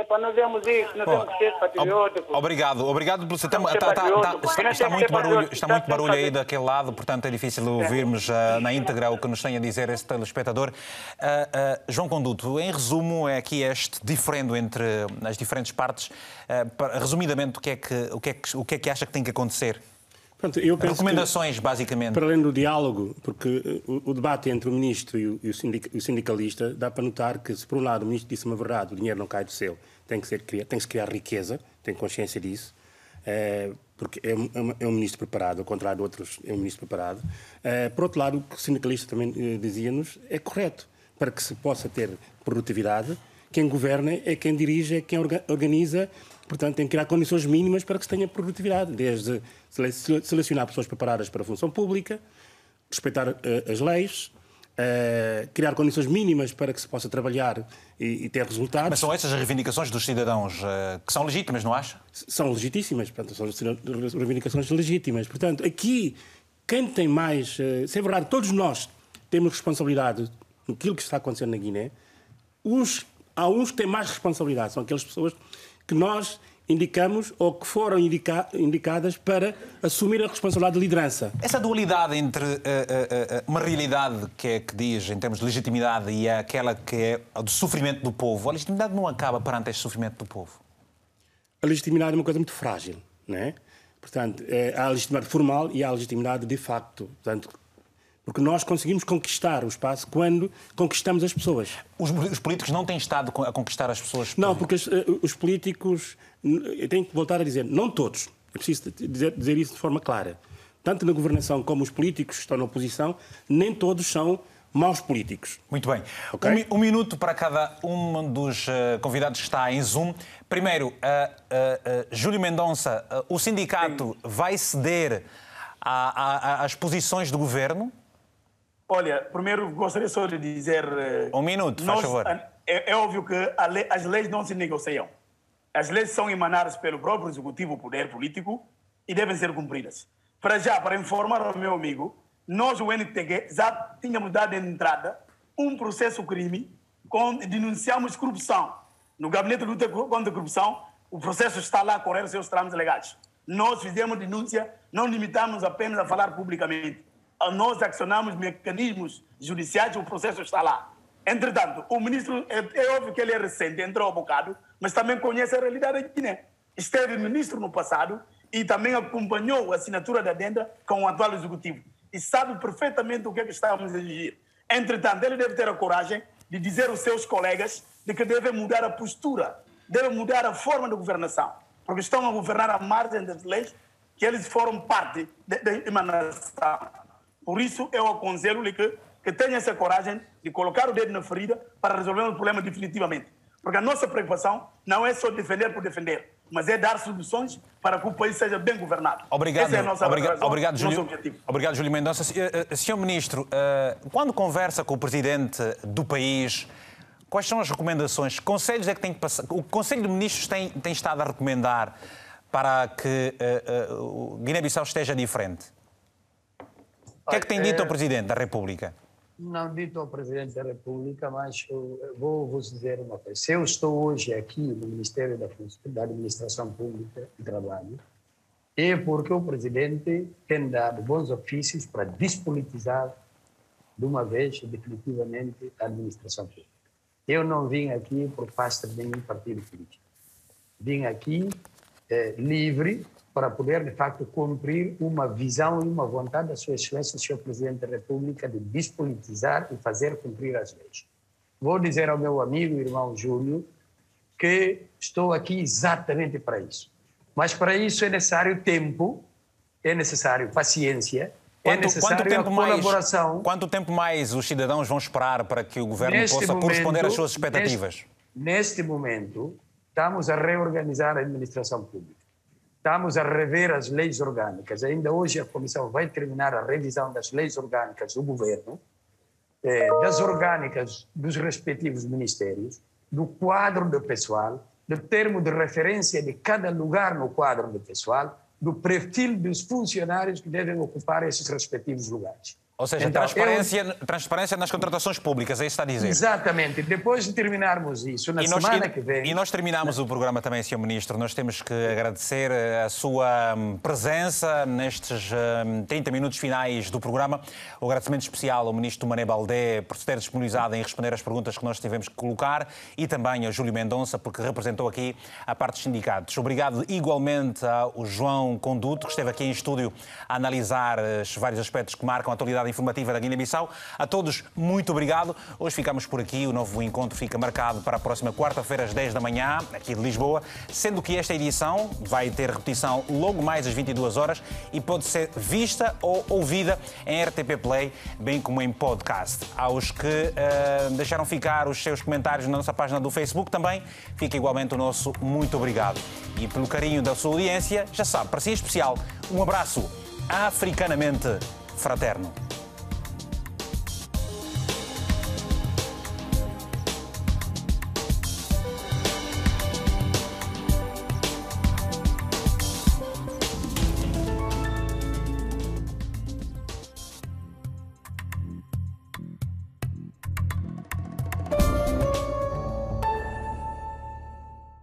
S12: É para nós vermos isso, nós temos que ser patrióticos.
S1: Obrigado, obrigado pelo seu tempo. Está, está, está, está, muito barulho, está muito barulho aí daquele lado, portanto é difícil ouvirmos uh, na íntegra o que nos tem a dizer esse telespectador. Uh, uh, João Conduto, em resumo, é aqui este diferendo entre as diferentes partes. resumidamente, o que, é que, o, que é que, o que é que acha que tem que acontecer?
S3: Pronto,
S1: Recomendações, que, basicamente.
S3: Para além do diálogo, porque o, o debate entre o ministro e o, e o, sindicalista dá para notar que, se por um lado o ministro disse uma verdade, o dinheiro não cai do céu, tem que, ser, tem que se criar riqueza, tem consciência disso, é, porque é, é, é, um ministro preparado, ao contrário de outros, é um ministro preparado. É, por outro lado, o que o sindicalista também eh, dizia-nos é correto, para que se possa ter produtividade, quem governa é quem dirige, é quem organiza Portanto, tem que criar condições mínimas para que se tenha produtividade, desde selecionar pessoas preparadas para a função pública, respeitar uh, as leis, uh, criar condições mínimas para que se possa trabalhar e, e ter resultados.
S1: Mas são essas as reivindicações dos cidadãos uh, que são legítimas, não acha?
S3: São legítimas, portanto, são reivindicações legítimas. Portanto, aqui, quem tem mais. se é verdade, todos nós temos responsabilidade no que está acontecendo na Guiné, uns, há uns que têm mais responsabilidade, são aquelas pessoas que nós indicamos ou que foram indica indicadas para assumir a responsabilidade de liderança.
S1: Essa dualidade entre uh, uh, uh, uma realidade que, é, que diz em termos de legitimidade e aquela que é do sofrimento do povo, a legitimidade não acaba perante este sofrimento do povo?
S3: A legitimidade é uma coisa muito frágil, não é? Portanto, é, há a legitimidade formal e há a legitimidade de facto. Portanto, porque nós conseguimos conquistar o espaço quando conquistamos as pessoas.
S1: Os, os políticos não têm estado a conquistar as pessoas?
S3: Não, porque eh, os políticos. Eu tenho que voltar a dizer, não todos. É preciso dizer, dizer isso de forma clara. Tanto na governação como os políticos que estão na oposição, nem todos são maus políticos.
S1: Muito bem. Okay? Um, um, minuto para cada um dos uh, convidados que está em Zoom. Primeiro, uh, uh, Júlio Mendonça, o sindicato Sim. vai ceder às posições do governo?
S2: Olha, primeiro gostaria só de dizer. Eh,
S1: um minuto, nós, faz favor.
S2: É, é óbvio que lei, as leis não se negociam. As leis são emanadas pelo próprio executivo, poder político, e devem ser cumpridas. Para já, para informar ao meu amigo, nós, o NTG, já tínhamos dado entrada um processo crime com denunciamos corrupção No gabinete de luta contra a corrupção, o processo está lá os seus trâmites legais. Nós fizemos denúncia, não limitamos apenas a falar publicamente. Nós acionamos mecanismos judiciais, o processo está lá. Entretanto, o ministro, é, é óbvio que ele é recente, entrou há bocado, mas também conhece a realidade da Guiné. Esteve ministro no passado e também acompanhou a assinatura da adenda com o atual executivo. E sabe perfeitamente o que é que estamos a exigir. Entretanto, ele deve ter a coragem de dizer aos seus colegas de que devem mudar a postura, devem mudar a forma de governação, porque estão a governar à margem das leis que eles foram parte da emanação. Por isso, eu aconselho-lhe que, que tenha essa coragem de colocar o dedo na ferida para resolver o problema definitivamente. Porque a nossa preocupação não é só defender por defender, mas é dar soluções para que o país seja bem governado.
S1: Obrigado,
S2: Essa é a nossa
S1: obrigado, obrigado,
S2: nosso
S1: Júlio,
S2: objetivo.
S1: obrigado, Júlio Mendonça. Senhor Ministro, eh, quando conversa com o Presidente do país, quais são as recomendações? Conselhos é que tem que passar? O Conselho de Ministros tem, tem estado a recomendar para que uh, uh, o Guiné-Bissau esteja diferente? O que é que tem dito ao Presidente da República?
S9: Não dito ao Presidente da República, mas vou vos dizer uma coisa. Se eu estou hoje aqui no Ministério da, da Administração Pública e Trabalho, é porque o Presidente tem dado bons ofícios para despolitizar de uma vez definitivamente a administração pública. Eu não vim aqui por parte de nenhum partido político. Vim aqui eh, livre para poder, de facto, cumprir uma visão e uma vontade da Sua Excelência, Sr. Presidente da República, de despolitizar e fazer cumprir as leis. Vou dizer ao meu amigo irmão Júlio que estou aqui exatamente para isso. Mas para isso é necessário tempo, é necessário paciência,
S1: Quanto,
S9: é necessário
S1: quanto tempo
S9: colaboração.
S1: Mais, quanto tempo mais os cidadãos vão esperar para que o governo neste possa momento, corresponder às suas expectativas?
S9: Neste, neste momento, estamos a reorganizar a administração pública. Estamos a rever as leis orgânicas. Ainda hoje a Comissão vai terminar a revisão das leis orgânicas do governo, eh, das orgânicas dos respectivos ministérios, do quadro do pessoal, do termo de referência de cada lugar no quadro do pessoal, do perfil dos funcionários que devem ocupar esses respectivos lugares.
S1: Ou seja, então, transparência, eu... transparência nas contratações públicas, é isso que está a dizer.
S9: Exatamente. Depois de terminarmos isso, na semana
S1: e,
S9: que vem.
S1: E nós terminamos o programa também, Sr. Ministro. Nós temos que agradecer a sua hum, presença nestes 30 hum, minutos finais do programa. O agradecimento especial ao Ministro Mané Baldé por se ter disponibilizado em responder às perguntas que nós tivemos que colocar e também ao Júlio Mendonça, porque representou aqui a parte dos sindicatos. Obrigado igualmente ao João Conduto, que esteve aqui em estúdio a analisar os vários aspectos que marcam a atualidade informativa da Guiné-Bissau. A todos, muito obrigado. Hoje ficamos por aqui. O novo encontro fica marcado para a próxima quarta-feira, às 10 da manhã, aqui de Lisboa, sendo que esta edição vai ter repetição logo mais às 22 horas e pode ser vista ou ouvida em RTP Play, bem como em podcast. Aos que uh, deixaram ficar os seus comentários na nossa página do Facebook também, fica igualmente o nosso muito obrigado. E pelo carinho da sua audiência, já sabe, para si é especial, um abraço africanamente fraterno.